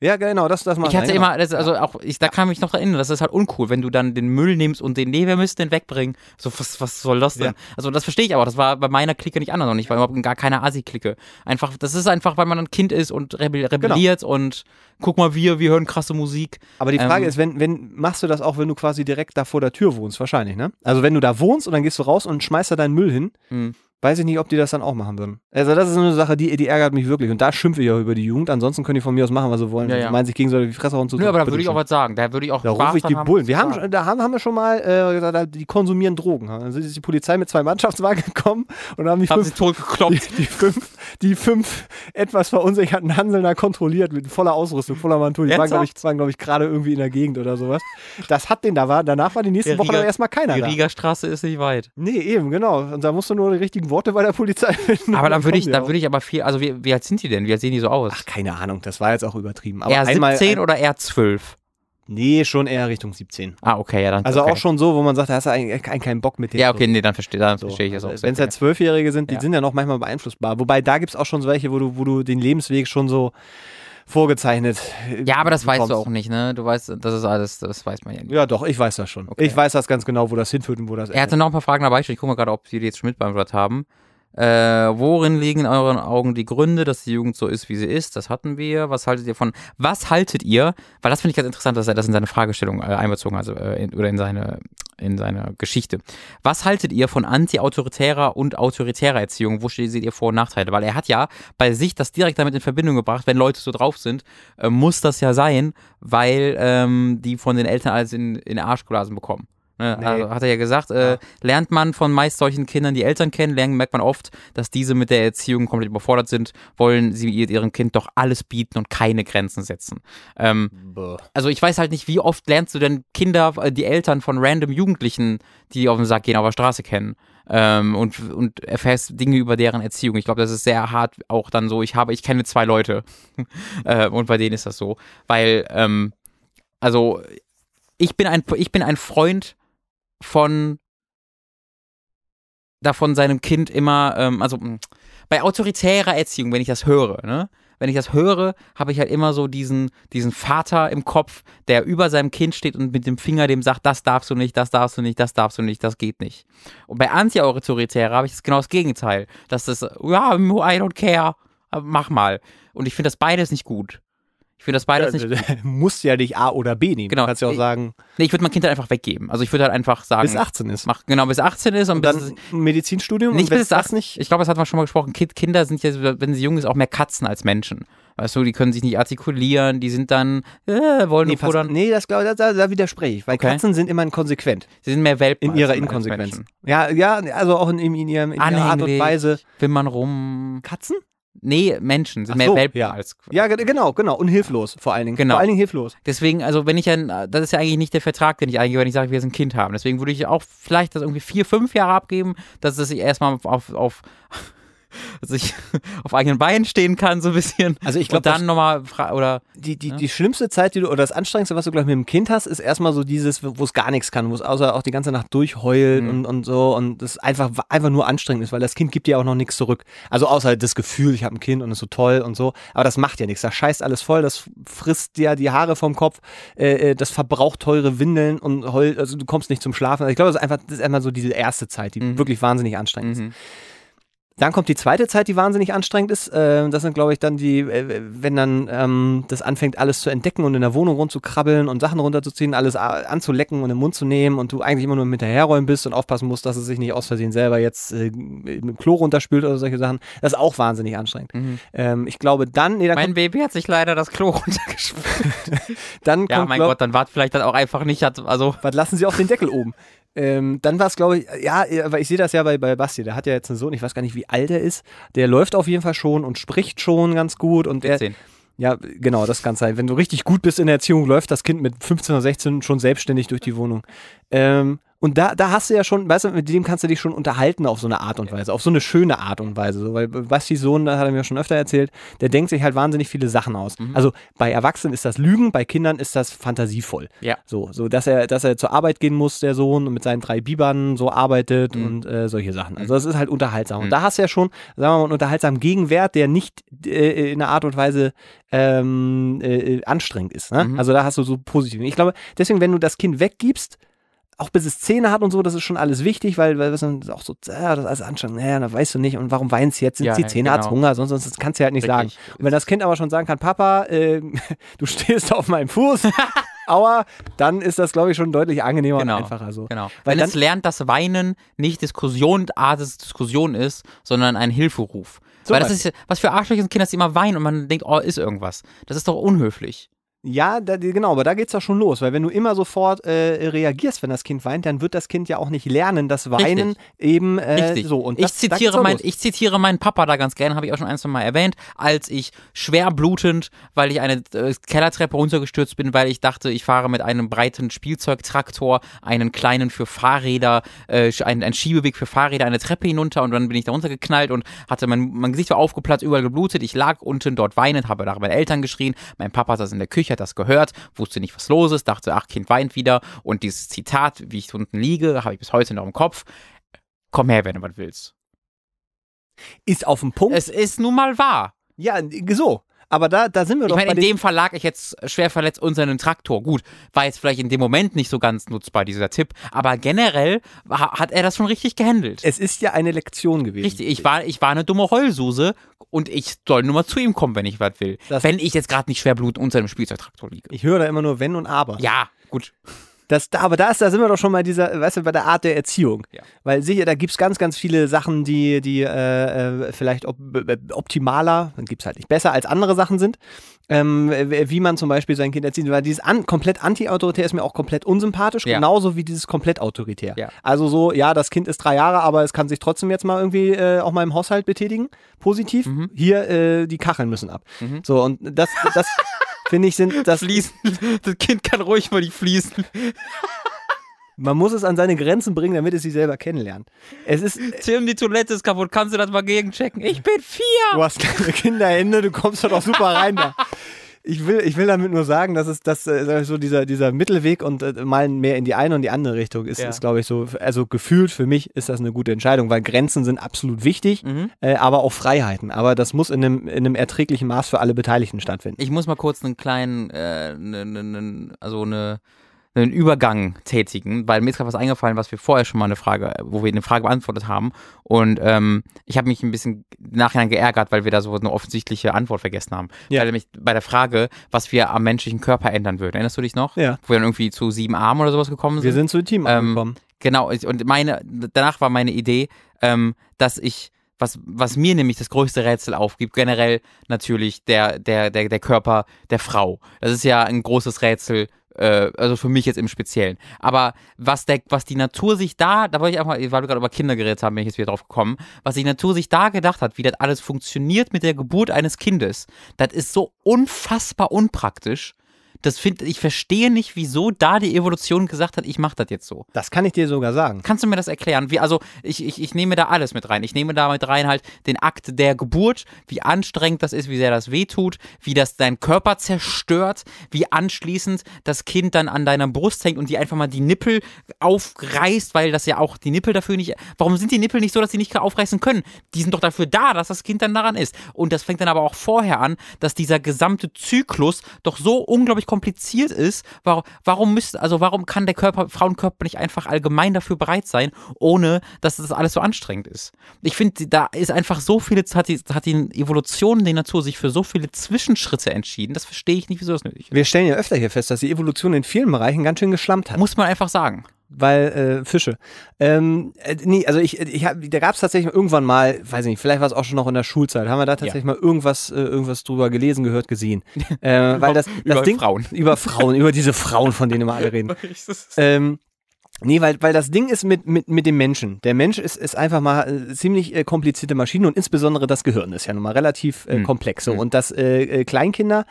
Ja, genau, das, das macht Ich hatte genau. immer, das, also auch, ich, da kann ich mich noch erinnern, das ist halt uncool, wenn du dann den Müll nimmst und den, nee, wir müssen den wegbringen. So, was, was soll das denn? Ja. Also, das verstehe ich aber, das war bei meiner Clique nicht anders und ich war überhaupt gar keine Asi-Clique. Einfach, das ist einfach, weil man ein Kind ist und rebel, rebelliert und guck mal, wir, wir hören krasse Musik. Aber die Frage Ähm, ist, wenn, wenn, machst du das auch, wenn du quasi direkt da vor der Tür wohnst? Wahrscheinlich, ne? Also wenn du da wohnst und dann gehst du raus und schmeißt da deinen Müll hin, Hm. Weiß ich nicht, ob die das dann auch machen würden. Also das ist eine Sache, die, die ärgert mich wirklich. Und da schimpfe ich auch über die Jugend. Ansonsten können die von mir aus machen, was sie wollen. Ja, Sie ja. meinen sich gegenseitig die Fresse hauen zu. Nö, aber da würde ich auch was sagen. Da würde ich auch Da rufe ich die Bullen. Wir haben, schon- da haben, haben wir schon mal äh, gesagt, die konsumieren Drogen. Dann ist die Polizei mit zwei Mannschaftswagen gekommen und haben die haben fünf, sie die, die, fünf, die fünf etwas verunsicherten Hanselner kontrolliert mit voller Ausrüstung, voller Mantul. Die waren, glaube ich, waren, glaub ich, gerade irgendwie in der Gegend oder sowas. Das hat den da war. Danach war die nächste Der Woche Rieger- dann erstmal keiner Die da. Riegerstraße ist nicht weit. Nee, eben, genau. Und da musst du nur die richtigen Worte bei der Polizei finden. Aber dann würde ich, dann würde ich aber viel, also wie, wie alt sind die denn? Wie alt sehen die so aus? Ach, keine Ahnung, das war jetzt auch übertrieben. Aber eher einmal, 17 ein, oder eher 12? Nee, schon eher Richtung 17. Ah, okay, ja, dann. Also okay. auch schon so, wo man sagt, da hast du eigentlich keinen, Bock mit denen. Ja, okay, nee, dann verstehe dann So, verstehe ich das auch. Wenn es halt Zwölfjährige sind, die Ja. sind ja noch manchmal beeinflussbar. Wobei da gibt es auch schon so welche, wo du, wo du den Lebensweg schon so vorgezeichnet äh, ja, aber das weißt du bekommst. auch nicht, ne? Du weißt, das ist alles, das weiß man ja nicht. Ja, doch, ich weiß das schon. Okay. Ich weiß das ganz genau, wo das hinführt und wo das Er hatte noch ein paar Fragen dabei. Ich gucke mal gerade, ob Sie die jetzt schon mitbeantwortet haben. Äh, worin liegen in euren Augen die Gründe, dass die Jugend so ist, wie sie ist? Das hatten wir. Was haltet ihr von? Was haltet ihr? Weil das finde ich ganz interessant, dass er das in seine Fragestellung äh, einbezogen hat, also äh, oder in seine in seine Geschichte. Was haltet ihr von anti-autoritärer und autoritärer Erziehung? Wo seht ihr Vor- und Nachteile? Weil er hat ja bei sich das direkt damit in Verbindung gebracht, wenn Leute so drauf sind, äh, muss das ja sein, weil ähm, die von den Eltern alles in, in den Arschblasen bekommen. Ne? Nee. Also hat er ja gesagt, äh, lernt man von meist solchen Kindern die Eltern kennen, lernen, merkt man oft, dass diese mit der Erziehung komplett überfordert sind, wollen sie ihr- ihrem Kind doch alles bieten und keine Grenzen setzen. Ähm, also ich weiß halt nicht, wie oft lernst du denn Kinder, äh, die Eltern von random Jugendlichen, die auf den Sack gehen, auf der Straße kennen. Ähm, und, und erfährst Dinge über deren Erziehung. Ich glaube, das ist sehr hart auch dann so, ich habe, ich kenne zwei Leute. äh, und bei denen ist das so. Weil, ähm, also ich bin ein, ich bin ein Freund von davon seinem Kind immer, ähm, also mh, bei autoritärer Erziehung, wenn ich das höre, ne? Wenn ich das höre, habe ich halt immer so diesen, diesen Vater im Kopf, der über seinem Kind steht und mit dem Finger dem sagt, das darfst du nicht, das darfst du nicht, das darfst du nicht, das geht nicht. Und bei anti-autoritärer habe ich das genau das Gegenteil. Dass das, ja, I don't care, mach mal. Und ich finde das beides nicht gut. Ich finde das beides nicht Du musst ja nicht A oder B nehmen. Genau. Du kannst ja auch Ich- sagen, Nee, ich würde mein Kind halt einfach weggeben. Also ich würde halt einfach sagen, bis 18 ist. mach genau bis 18 ist und, Und bis dann es, ein Medizinstudium nicht bis das 18 nicht. Ich glaube, das hat man schon mal gesprochen. Kind, Kinder sind ja, wenn sie jung ist, auch mehr Katzen als Menschen. Weißt du, die können sich nicht artikulieren, die sind dann, äh, wollen Nee, futtern. nee das, glaub, da, da, da widerspreche ich, weil Okay. Katzen sind immer konsequent Sie sind mehr Welpen. in ihrer Inkonsequenz. Ja, ja, also auch in, in, ihrem, in ihrer Art und Weise. Wimmern rum. Katzen? Nee, Menschen sind Ach mehr so, Welpen ja. als. Ja, ge- genau, genau. Und hilflos vor allen Dingen. Genau. Vor allen Dingen hilflos. Deswegen, also wenn ich ein, das ist ja eigentlich nicht der Vertrag, den ich eingehe, wenn ich sage, wir sind ein Kind haben. Deswegen würde ich auch vielleicht das irgendwie vier, fünf Jahre abgeben, dass es sich erstmal auf, auf, auf dass ich auf eigenen Beinen stehen kann, so ein bisschen. Also ich glaub, Und dann nochmal, oder, Die, die, Ja. die schlimmste Zeit, die du, oder das Anstrengendste, was du, glaube ich, mit dem Kind hast, ist erstmal so dieses, wo es gar nichts kann, wo es außer auch die ganze Nacht durchheult Mhm. und, und so und das einfach, einfach nur anstrengend ist, weil das Kind gibt dir auch noch nichts zurück. Also außer das Gefühl, ich habe ein Kind und ist so toll und so, aber das macht ja nichts. Das scheißt alles voll, das frisst dir die Haare vom Kopf, äh, äh, das verbraucht teure Windeln und heult, also du kommst nicht zum Schlafen. Also ich glaube, das ist einfach, das ist einmal so diese erste Zeit, die Mhm. wirklich wahnsinnig anstrengend ist. Dann kommt die zweite Zeit, die wahnsinnig anstrengend ist. Ähm, das sind, glaube ich, dann die, äh, wenn dann ähm, das anfängt, alles zu entdecken und in der Wohnung rumzukrabbeln und Sachen runterzuziehen, alles anzulecken und im Mund zu nehmen und du eigentlich immer nur mit hinterherräumen bist und aufpassen musst, dass es sich nicht aus Versehen selber jetzt äh, mit dem Klo runterspült oder solche Sachen. Das ist auch wahnsinnig anstrengend. Mhm. Ähm, ich glaube, dann, nee, dann Mein kommt, Baby hat sich leider das Klo runtergespült. dann Ja, kommt, mein glaub, Gott, dann war vielleicht dann auch einfach nicht, also, was lassen sie auf den Deckel oben? Ähm, dann war es, glaube ich, ja, aber ich sehe das ja bei, bei Basti, der hat ja jetzt einen Sohn, ich weiß gar nicht, wie alt er ist. Der läuft auf jeden Fall schon und spricht schon ganz gut und der, 10. Ja, genau, das kann sein. Wenn du richtig gut bist in der Erziehung, läuft das Kind mit 15 oder 16 schon selbstständig durch die Wohnung. Ähm, Und da, da hast du ja schon, weißt du, mit dem kannst du dich schon unterhalten auf so eine Art und Weise, auf so eine schöne Art und Weise. So, weil Bastis Sohn, das hat er mir schon öfter erzählt, der denkt sich halt wahnsinnig viele Sachen aus. Mhm. Also bei Erwachsenen ist das Lügen, bei Kindern ist das fantasievoll. Ja. So, so dass er, dass er zur Arbeit gehen muss, der Sohn, und mit seinen drei Bibern so arbeitet Mhm. und äh, solche Sachen. Also das ist halt unterhaltsam. Und da hast du ja schon, sagen wir mal, einen unterhaltsamen Gegenwert, der nicht äh, in einer Art und Weise ähm, äh, anstrengend ist. Ne? Mhm. Also da hast du so positiv. Ich glaube, deswegen, wenn du das Kind weggibst, auch bis es Zähne hat und so, das ist schon alles wichtig, weil, weil das ist auch so, ja, das ist alles anstrengend, naja, da weißt du nicht und warum weinst du jetzt, sind Ja, die Zähne, hat's genau. Hunger, sonst, sonst kannst du ja halt nicht sagen. Richtig. Und wenn das Kind aber schon sagen kann, Papa, äh, du stehst auf meinem Fuß, aua, dann ist das, glaube ich, schon deutlich angenehmer Genau. und einfacher so. Genau. Weil Wenn dann, es lernt, dass Weinen nicht Diskussion, Art des Diskussion ist, sondern ein Hilferuf. Zum Weil das ist, was für Arschlöcher sind Kinder, dass sie immer weinen und man denkt, oh, ist irgendwas. Das ist doch unhöflich. Ja, da, genau, aber da geht's ja schon los, weil wenn du immer sofort äh, reagierst, wenn das Kind weint, dann wird das Kind ja auch nicht lernen, dass Weinen Richtig. eben äh, Richtig. so. Und ich, das, zitiere mein, ich zitiere meinen Papa da ganz gerne, habe ich auch schon ein, zwei Mal erwähnt, als ich schwer blutend, weil ich eine äh, Kellertreppe runtergestürzt bin, weil ich dachte, ich fahre mit einem breiten Spielzeugtraktor einen kleinen für Fahrräder, äh, ein, ein Schiebeweg für Fahrräder eine Treppe hinunter und dann bin ich da runtergeknallt und hatte mein, mein Gesicht war aufgeplatzt, überall geblutet. Ich lag unten dort weinend, habe nach meinen Eltern geschrien. Mein Papa saß in der Küche, hat das gehört, wusste nicht, was los ist, dachte, ach, Kind weint wieder. Und dieses Zitat, wie ich unten liege, habe ich bis heute noch im Kopf. Komm her, wenn du was willst. ist auf dem Punkt. Es ist nun mal wahr. ja, so. Aber da, da sind wir Ich doch meine, bei in dem Fall lag ich jetzt schwer verletzt unter einem Traktor. Gut, war jetzt vielleicht in dem Moment nicht so ganz nutzbar, dieser Tipp. Aber generell ha- hat er das schon richtig gehandelt. Es ist ja eine Lektion gewesen. Richtig, ich war, ich war eine dumme Heulsuse und ich soll nur mal zu ihm kommen, wenn ich was will. Das- wenn ich jetzt gerade nicht schwer blutend unter einem Spielzeugtraktor liege. Ich höre da immer nur Wenn und Aber. Ja, gut. Das, da, aber da, ist, da sind wir doch schon mal dieser, weißt du, bei der Art der Erziehung. Ja. Weil sicher, da gibt's ganz, ganz viele Sachen, die, die äh, äh, vielleicht op äh, optimaler, dann gibt's halt nicht besser als andere Sachen sind. Ähm, wie man zum Beispiel sein Kind erzieht. Weil dieses an, komplett anti-autoritär ist mir auch komplett unsympathisch, Ja. genauso wie dieses komplett autoritär. Ja. Also so, ja, das Kind ist drei Jahre, aber es kann sich trotzdem jetzt mal irgendwie äh, auch mal im Haushalt betätigen. Positiv. Mhm. Hier, äh, die Kacheln müssen ab. So, und das, das finde ich, sind das. Fließen. Das Kind kann ruhig mal nicht fließen. Man muss es an seine Grenzen bringen, damit es sich selber kennenlernt. Es ist, Tim, die Toilette ist kaputt. Kannst du das mal gegenchecken? Ich bin vier. du hast kleine Kinderhände, du kommst doch doch super rein da. Ich will, ich will damit nur sagen, dass es dass, äh, so dieser, dieser Mittelweg und äh, mal mehr in die eine und die andere Richtung ist, Ja. ist glaube ich so, also gefühlt für mich ist das eine gute Entscheidung, weil Grenzen sind absolut wichtig, Mhm. äh, aber auch Freiheiten. Aber das muss in einem, in einem erträglichen Maß für alle Beteiligten stattfinden. Ich muss mal kurz einen kleinen, äh, ne, ne, ne, also eine, einen Übergang tätigen, weil mir ist gerade was eingefallen, was wir vorher schon mal eine Frage, wo wir eine Frage beantwortet haben. Und ähm, ich habe mich ein bisschen nachher geärgert, weil wir da so eine offensichtliche Antwort vergessen haben. Ja. Weil nämlich bei der Frage, was wir am menschlichen Körper ändern würden. Erinnerst du dich noch? Ja. Wo wir dann irgendwie zu sieben Armen oder sowas gekommen sind. Wir sind zu Team Ähm, angekommen. Genau, und meine, danach war meine Idee, ähm, dass ich, was, was mir nämlich das größte Rätsel aufgibt, generell natürlich der, der, der, der Körper der Frau. Das ist ja ein großes Rätsel, äh, also für mich jetzt im Speziellen. Aber was der, was die Natur sich da, da wollte ich einfach, weil wir gerade über Kinder geredet haben, bin ich jetzt wieder drauf gekommen, was die Natur sich da gedacht hat, wie das alles funktioniert mit der Geburt eines Kindes, das ist so unfassbar unpraktisch. Das find, ich verstehe nicht, wieso da die Evolution gesagt hat, ich mache das jetzt so. Das kann ich dir sogar sagen. Kannst du mir das erklären? Wie, also ich, ich, ich nehme da alles mit rein. Ich nehme da mit rein halt den Akt der Geburt, wie anstrengend das ist, wie sehr das wehtut, wie das deinen Körper zerstört, wie anschließend das Kind dann an deiner Brust hängt und die einfach mal die Nippel aufreißt, weil das ja auch die Nippel dafür nicht. Warum sind die Nippel nicht so, dass sie nicht aufreißen können? Die sind doch dafür da, dass das Kind dann daran ist. Und das fängt dann aber auch vorher an, dass dieser gesamte Zyklus doch so unglaublich kompliziert ist. Warum, warum müsste, also warum kann der Körper, Frauenkörper nicht einfach allgemein dafür bereit sein, ohne dass das alles so anstrengend ist? Ich finde, da ist einfach so viele, hat die, hat die Evolution, die Natur sich für so viele Zwischenschritte entschieden. Das verstehe ich nicht, wieso das nötig ist. Wir stellen ja öfter hier fest, dass die Evolution in vielen Bereichen ganz schön geschlampt hat. Muss man einfach sagen. Weil äh, Fische. Ähm, äh, nee, also ich, ich hab, da gab es tatsächlich irgendwann mal, weiß ich nicht, vielleicht war es auch schon noch in der Schulzeit, haben wir da tatsächlich mal irgendwas, äh, irgendwas drüber gelesen, gehört, gesehen. Äh, weil das, das Über Ding, Frauen. Über Frauen, über diese Frauen, von denen immer alle reden. Ähm, Nee, weil, weil das Ding ist mit, mit, mit dem Menschen. Der Mensch ist, ist einfach mal äh, ziemlich äh, komplizierte Maschine und insbesondere das Gehirn ist ja nun mal relativ äh, Hm. komplex. So. Hm. Und dass äh, äh, Kleinkinder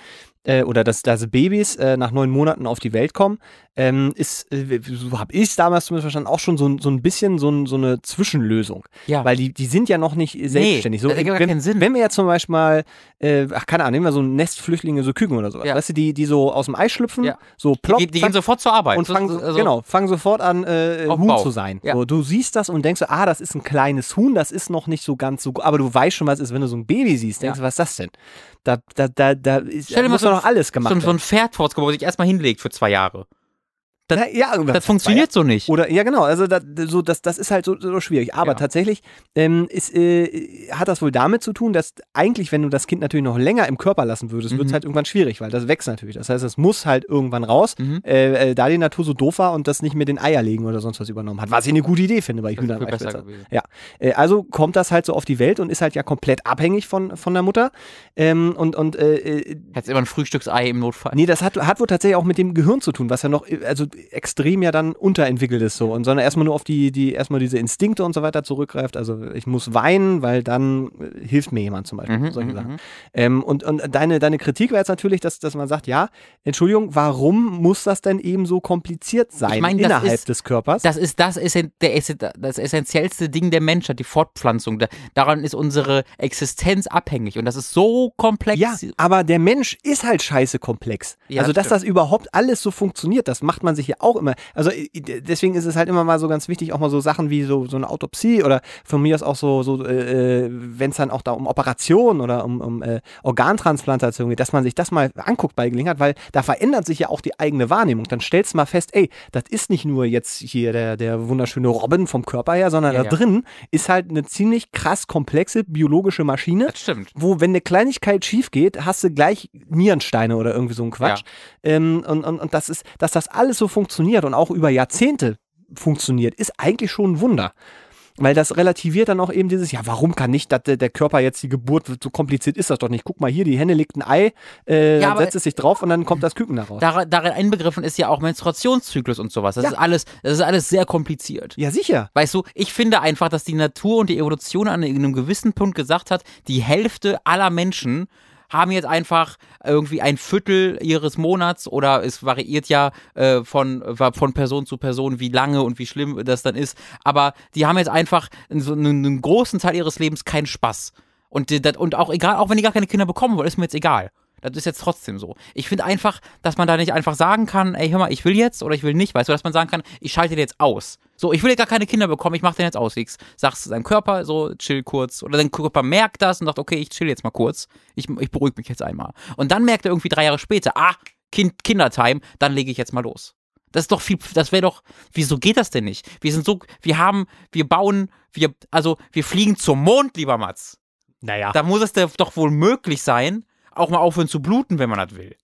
äh, oder dass, dass Babys äh, nach neun Monaten auf die Welt kommen, ähm, ist, äh, so habe ich es damals zumindest verstanden, auch schon so, ein- so ein bisschen so, ein, so eine Zwischenlösung. Ja. Weil die, die sind ja noch nicht selbstständig. so, das wenn, keinen Sinn. wenn wir jetzt zum Beispiel mal, äh, ach keine Ahnung, nehmen wir so ein Nestflüchtlinge, so Küken oder sowas, Ja. weißt du, die, die so aus dem Ei schlüpfen, Ja. so plopp, die, die zack, gehen sofort zur Arbeit. und So- fangen, so- also- genau, fangen sofort an, äh, Auf Huhn Bau. zu sein. Ja. So, du siehst das und denkst so, ah, das ist ein kleines Huhn, das ist noch nicht so ganz so, gu- aber du weißt schon, was es ist, wenn du so ein Baby siehst, denkst Ja. du, was ist das denn? Da, da, da, da ist, Stell dir muss so noch alles gemacht so, ein- so ein Pferd vor das sich erstmal hinlegt für zwei Jahre. Das- Na, ja, Das funktioniert so nicht. Oder ja, genau. Also da, so, das, das ist halt so, so schwierig. Aber Ja. tatsächlich ähm, ist, äh, hat das wohl damit zu tun, dass eigentlich, wenn du das Kind natürlich noch länger im Körper lassen würdest, wird es Mhm. halt irgendwann schwierig, weil das wächst natürlich. Das heißt, es muss halt irgendwann raus, Mhm. äh, äh, da die Natur so doof war und das nicht mit den Eier legen oder sonst was übernommen hat. Was ich eine gute Idee finde bei Das Hühnern besser. Ja, äh, also kommt das halt so auf die Welt und ist halt ja komplett abhängig von, von der Mutter. Ähm, und und äh, äh, Hättest immer ein Frühstücksei im Notfall. Nee, das hat, hat wohl tatsächlich auch mit dem Gehirn zu tun, was ja noch äh, also extrem ja dann unterentwickelt ist so und sondern erstmal nur auf die die erstmal diese Instinkte und so weiter zurückgreift. Also ich muss weinen, weil dann äh, hilft mir jemand zum Beispiel Mhm, solche mhm, Sachen. mhm. Ähm, und und deine deine Kritik wäre jetzt natürlich, dass dass man sagt, ja, Entschuldigung, warum muss das denn eben so kompliziert sein Ich meine, das innerhalb ist- des Körpers? Das ist das, Essen- der, das essentiellste Ding der Menschheit, die Fortpflanzung. Da, daran ist unsere Existenz abhängig und das ist so komplex. Ja, aber der Mensch ist halt scheiße komplex. Ja, also, das dass das überhaupt alles so funktioniert, das macht man sich ja auch immer. Also, äh, deswegen ist es halt immer mal so ganz wichtig, auch mal so Sachen wie so, so eine Autopsie oder von mir aus auch so, so äh, wenn es dann auch da um Operationen oder um, um äh, Organtransplantation geht, dass man sich das mal anguckt bei Gelegenheit, weil da verändert sich ja auch die eigene Wahrnehmung. Dann stellst du mal fest, ey, das ist nicht nur jetzt hier der, der wunderschöne Robin vom Körper her, sondern Ja, da ja. drin ist halt eine ziemlich krass komplexe biologische Maschine das stimmt. wo, wenn eine Kleinigkeit schief geht, hast du gleich Nierensteine oder irgendwie so ein Quatsch. Ähm, und, und, und das ist, dass das alles so funktioniert und auch über Jahrzehnte funktioniert, ist eigentlich schon ein Wunder. Weil das relativiert dann auch eben dieses, ja, warum kann nicht dass der, Körper jetzt die Geburt, so kompliziert ist das doch nicht. Guck mal hier, die Henne legt ein Ei, äh, Ja, dann setzt es sich drauf und dann kommt das Küken daraus. Dar darin einbegriffen ist ja auch Menstruationszyklus und sowas. Das Ja. ist alles, das ist alles sehr kompliziert. ja, sicher. Weißt du, ich finde einfach, dass die Natur und die Evolution an einem gewissen Punkt gesagt hat, die Hälfte aller Menschen haben jetzt einfach irgendwie ein Viertel ihres Monats oder es variiert ja äh, von, von Person zu Person, wie lange und wie schlimm das dann ist. Aber die haben jetzt einfach einen, einen großen Teil ihres Lebens keinen Spaß. Und, und auch egal, auch wenn die gar keine Kinder bekommen wollen, ist mir jetzt egal. Das ist jetzt trotzdem so. Ich finde einfach, dass man da nicht einfach sagen kann, ey, hör mal, ich will jetzt oder ich will nicht, weißt du, dass man sagen kann, ich schalte den jetzt aus. So, ich will jetzt gar keine Kinder bekommen, ich mach den jetzt aus. Ich sagst deinem Körper so, chill kurz. Oder dein Körper merkt das und sagt, okay, ich chill jetzt mal kurz. Ich, ich beruhige mich jetzt einmal. Und dann merkt er irgendwie drei Jahre später, ah, kind, Kindertime, dann lege ich jetzt mal los. Das ist doch viel, das wäre doch, wieso geht das denn nicht? Wir sind so, wir haben, wir bauen, wir, also, wir fliegen zum Mond, lieber Mats. Naja. Da muss es doch wohl möglich sein, auch mal aufhören zu bluten, wenn man das will.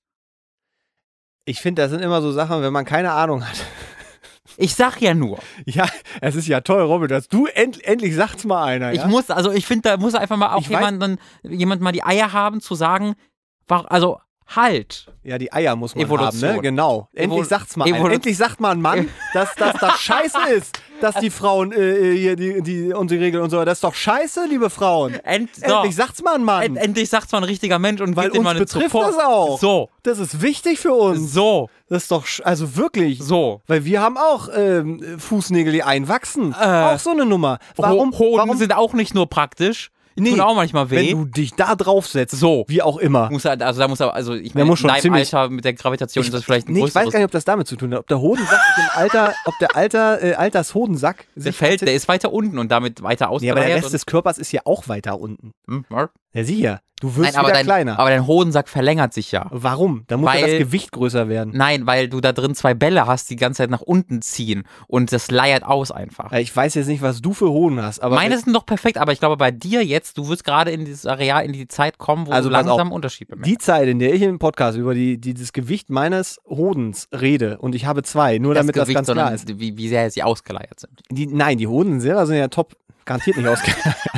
Ich finde, das sind immer so Sachen, wenn man keine Ahnung hat. Ich sag ja nur. Ja, es ist ja toll, Robin, dass du end, endlich sagt's mal einer. Ich ja? muss, also ich finde, da muss einfach mal auch Ich weiß- jemand, dann, jemand mal die Eier haben, zu sagen, also halt. Ja, die Eier muss man Evolution. haben, ne? Genau. Endlich Evol- sagt's mal. Evolu- Endlich sagt mal ein Mann, dass das doch scheiße ist, dass die Frauen äh, hier die, die und die Regeln und so. Das ist doch scheiße, liebe Frauen. End, so. Endlich sagt's mal ein Mann. End, endlich sagt's mal ein richtiger Mensch und weil uns mal betrifft Support. das auch. So, Das ist wichtig für uns. so, Das ist doch, also wirklich. so. Weil wir haben auch ähm, Fußnägel, die einwachsen. Äh, auch so eine Nummer. Warum, Ho Hoden warum sind auch nicht nur praktisch, Nee, tun auch manchmal weh. wenn du dich da draufsetzt, So. wie auch immer. muss er, also da muss er, also ich meine, muss in schon deinem ziemlich- Alter mit der Gravitation ist das vielleicht ein Nee, ich weiß gar nicht, ob das damit zu tun hat. Ob der Hodensack sich im Alter, ob der Alter, äh, Altershodensack der fällt, der ist weiter unten und damit weiter Nee, aber der Rest des Körpers ist ja auch weiter unten. hm, ja. Ja, sicher. Du wirst Nein, aber wieder dein, kleiner. aber dein Hodensack verlängert sich ja. Warum? Da muss ja Weil- das Gewicht größer werden. Nein, weil du da drin zwei Bälle hast, die die ganze Zeit nach unten ziehen und das leiert aus einfach. Ich weiß jetzt nicht, was du für Hoden hast, aber Meine sind doch perfekt, aber ich glaube bei dir jetzt, du wirst gerade in dieses Areal, in die Zeit kommen, wo Also du langsam einen Unterschied bemerkst. die Zeit, in der ich im Podcast über die, die, das Gewicht meines Hodens rede und ich habe zwei, nur damit das ganz klar ist. Wie, wie sehr sie ausgeleiert sind. Die, nein, die Hoden selber sind ja top, garantiert nicht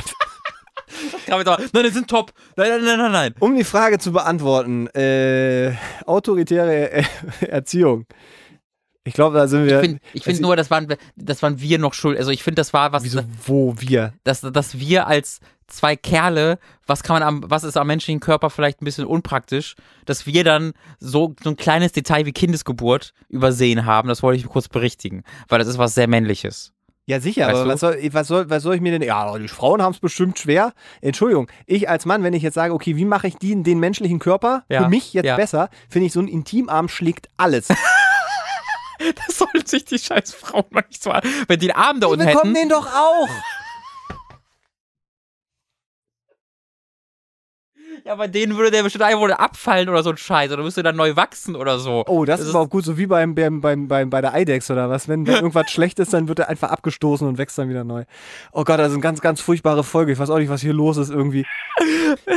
ausgegangen. Nein, die sind top. Nein, nein, nein, nein, nein. um die Frage zu beantworten, äh, autoritäre äh, Erziehung. Ich glaube, da sind wir. Ich finde find nur, das waren, das waren wir noch schuld. Also ich finde, das war was, Wieso, wo wir? dass, dass wir als zwei Kerle, was kann man am, was ist am menschlichen Körper vielleicht ein bisschen unpraktisch, dass wir dann so, so ein kleines Detail wie Kindesgeburt übersehen haben, das wollte ich kurz berichtigen, weil das ist was sehr Männliches. Ja, sicher, Weißt aber was soll, was, soll, was soll ich mir denn. Ja, die Frauen haben es bestimmt schwer. Entschuldigung, ich als Mann, wenn ich jetzt sage, okay, wie mache ich die, den menschlichen Körper Ja, für mich jetzt ja. besser, finde ich, so ein Intimarm schlägt alles. Das sollen sich die scheiß Frauen mal nicht so an. Wenn die den Arm da Die unten bekommen hätten. den doch auch. Ja, bei denen würde der bestimmt einfach wieder abfallen oder so ein Scheiß. Oder müsste dann neu wachsen oder so. Oh, das, Das ist auch gut, so wie beim, beim, beim, beim, bei der Eidex oder was. Wenn, wenn irgendwas schlecht ist, dann wird er einfach abgestoßen und wächst dann wieder neu. Oh Gott, das ist eine ganz, ganz furchtbare Folge. Ich weiß auch nicht, was hier los ist irgendwie.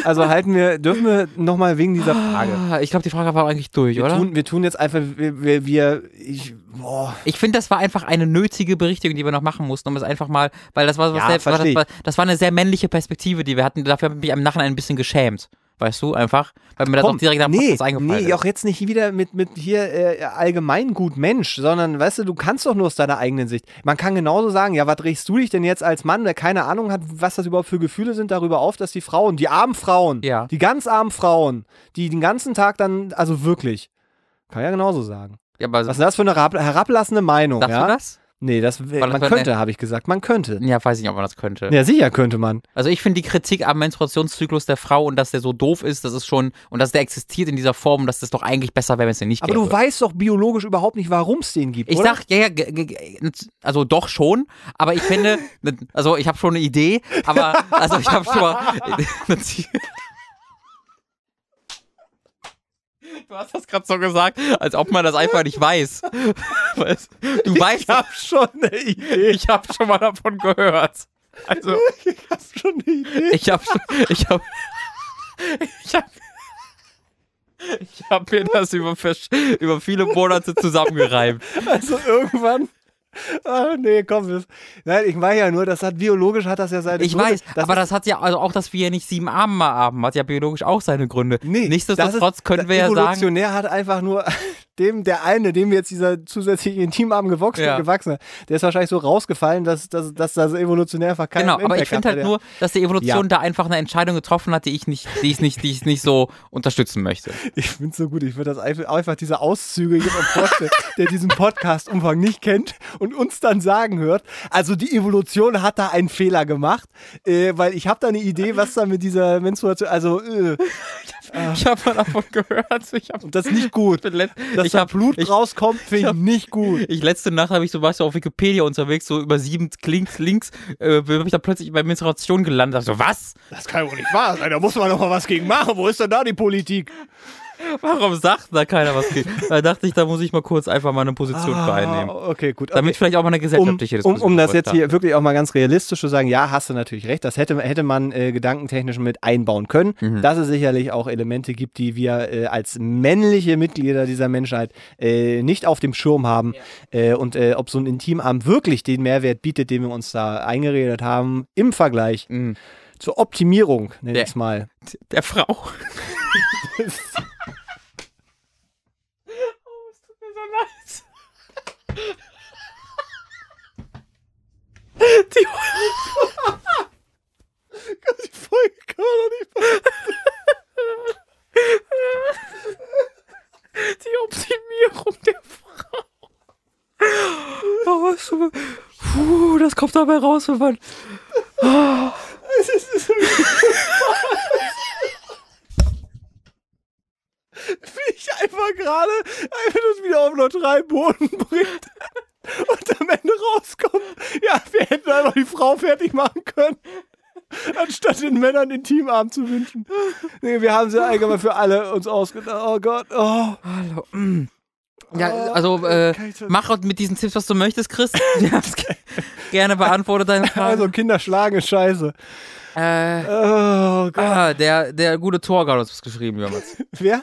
Also halten wir, dürfen wir nochmal wegen dieser Frage. Ah, Ich glaube, die Frage war eigentlich durch, Wir oder? tun, wir tun jetzt einfach, wir, wir, wir ich, boah. Ich finde, das war einfach eine nötige Berichtigung, die wir noch machen mussten, um es einfach mal, weil das war, was Ja, sehr, war, das, war, das war eine sehr männliche Perspektive, die wir hatten. Dafür habe ich mich im Nachhinein ein bisschen geschämt. Weißt du, einfach, weil mir das auch direkt dem nee, Podcast eingefallen nee, ist. auch jetzt nicht wieder mit, mit hier äh, allgemeingut Mensch, sondern weißt du, du kannst doch nur aus deiner eigenen Sicht. Man kann genauso sagen, ja, was regst du dich denn jetzt als Mann, der keine Ahnung hat, was das überhaupt für Gefühle sind, darüber auf, dass die Frauen, die armen Frauen, Ja. die ganz armen Frauen, die den ganzen Tag dann, also wirklich, kann ja genauso sagen. Ja, Was ist das für eine herab herablassende Meinung, sagst ja? du das? Nee, das, das man könnte, habe ich gesagt, man könnte. Ja, weiß ich nicht, ob man das könnte. Ja, sicher könnte man. Also ich finde die Kritik am Menstruationszyklus der Frau und dass der so doof ist, das ist schon, und dass der existiert in dieser Form, und dass das doch eigentlich besser wäre, wenn es den nicht Aber gäbe. du weißt doch biologisch überhaupt nicht, warum es den gibt, Ich oder? sag, ja, ja, also doch schon, aber ich finde, also ich habe schon eine Idee, aber also ich habe schon mal. Du hast das gerade so gesagt, als ob man das einfach nicht weiß. Du weißt, ich hab schon eine Idee. ich habe schon mal davon gehört. Also Ich hab schon eine Idee. ich habe ich habe ich habe ich hab mir das über, über viele Monate zusammengereimt. Also irgendwann. Ach nee, komm. Das, nein, ich meine ja nur, das hat biologisch hat das ja seine Ich Gründe. weiß, das aber das hat ja, also auch, dass wir nicht sieben Arme mal haben, hat ja biologisch auch seine Gründe. nee, Nichtsdestotrotz ist, können wir ja sagen, Evolutionär hat einfach nur dem, der eine, dem jetzt dieser zusätzliche Intimarm gewachsen, Ja. gewachsen hat, der ist wahrscheinlich so rausgefallen, dass, dass, dass das evolutionär einfach keinen genau, aber ich Impact finde halt nur, dass die Evolution Ja. da einfach eine Entscheidung getroffen hat, die ich nicht, die ich nicht, die ich nicht so unterstützen möchte. Ich finde so gut, ich würde das einfach, einfach diese Auszüge jemand vorstellen, der diesen Podcast-Umfang nicht kennt und uns dann sagen hört, also die Evolution hat da einen Fehler gemacht, äh, weil ich habe da eine Idee, was da mit dieser Menstruation, also äh, Ich habe mal davon gehört, ich und das ist nicht gut. Dass ich da hab, Blut ich, rauskommt, finde ich hab- nicht gut. ich letzte Nacht habe ich so, warst du auf Wikipedia unterwegs, so über sieben Links, links, äh, habe ich da plötzlich bei Menstruation gelandet. So, was? Das kann wohl nicht wahr sein, da muss man doch mal was gegen machen. Wo ist denn da die Politik? Warum sagt da keiner was gegen? Da dachte ich, da muss ich mal kurz einfach mal eine Position für einnehmen. Ah, okay, gut. Damit okay. vielleicht auch mal eine um, gesellschaftliche um, Diskussion um das folgt, jetzt ja. hier wirklich auch mal ganz realistisch zu sagen, ja, hast du natürlich recht, das hätte, hätte man äh, gedankentechnisch mit einbauen können, Mhm. dass es sicherlich auch Elemente gibt, die wir äh, als männliche Mitglieder dieser Menschheit äh, nicht auf dem Schirm haben äh, und äh, ob so ein Intimarm wirklich den Mehrwert bietet, den wir uns da eingeredet haben, im Vergleich Mhm. zur Optimierung, nenn Der- ich es mal. Der Frau. oh, es tut mir so leid. Die, Die Folge kann man doch nicht die Optimierung der Frau. Oh, es mir, puh, das kommt dabei raus, wenn man. wie ich einfach gerade einfach das wieder auf neutralen Boden bringt. Und am Ende rauskommt, ja, wir hätten einfach die Frau fertig machen können, anstatt den Männern den Teamarm zu wünschen. Nee, wir haben sie allgemein für alle uns ausgedacht. Oh Gott, oh. Hallo. mm. Ja, also äh, mach mit diesen Tipps, was du möchtest, Chris. Wir gerne beantwortet deine Frage. Also Kinder schlagen ist scheiße. äh, Oh Gott. ah, der, der gute Torge hat uns was geschrieben, Mats. Wer?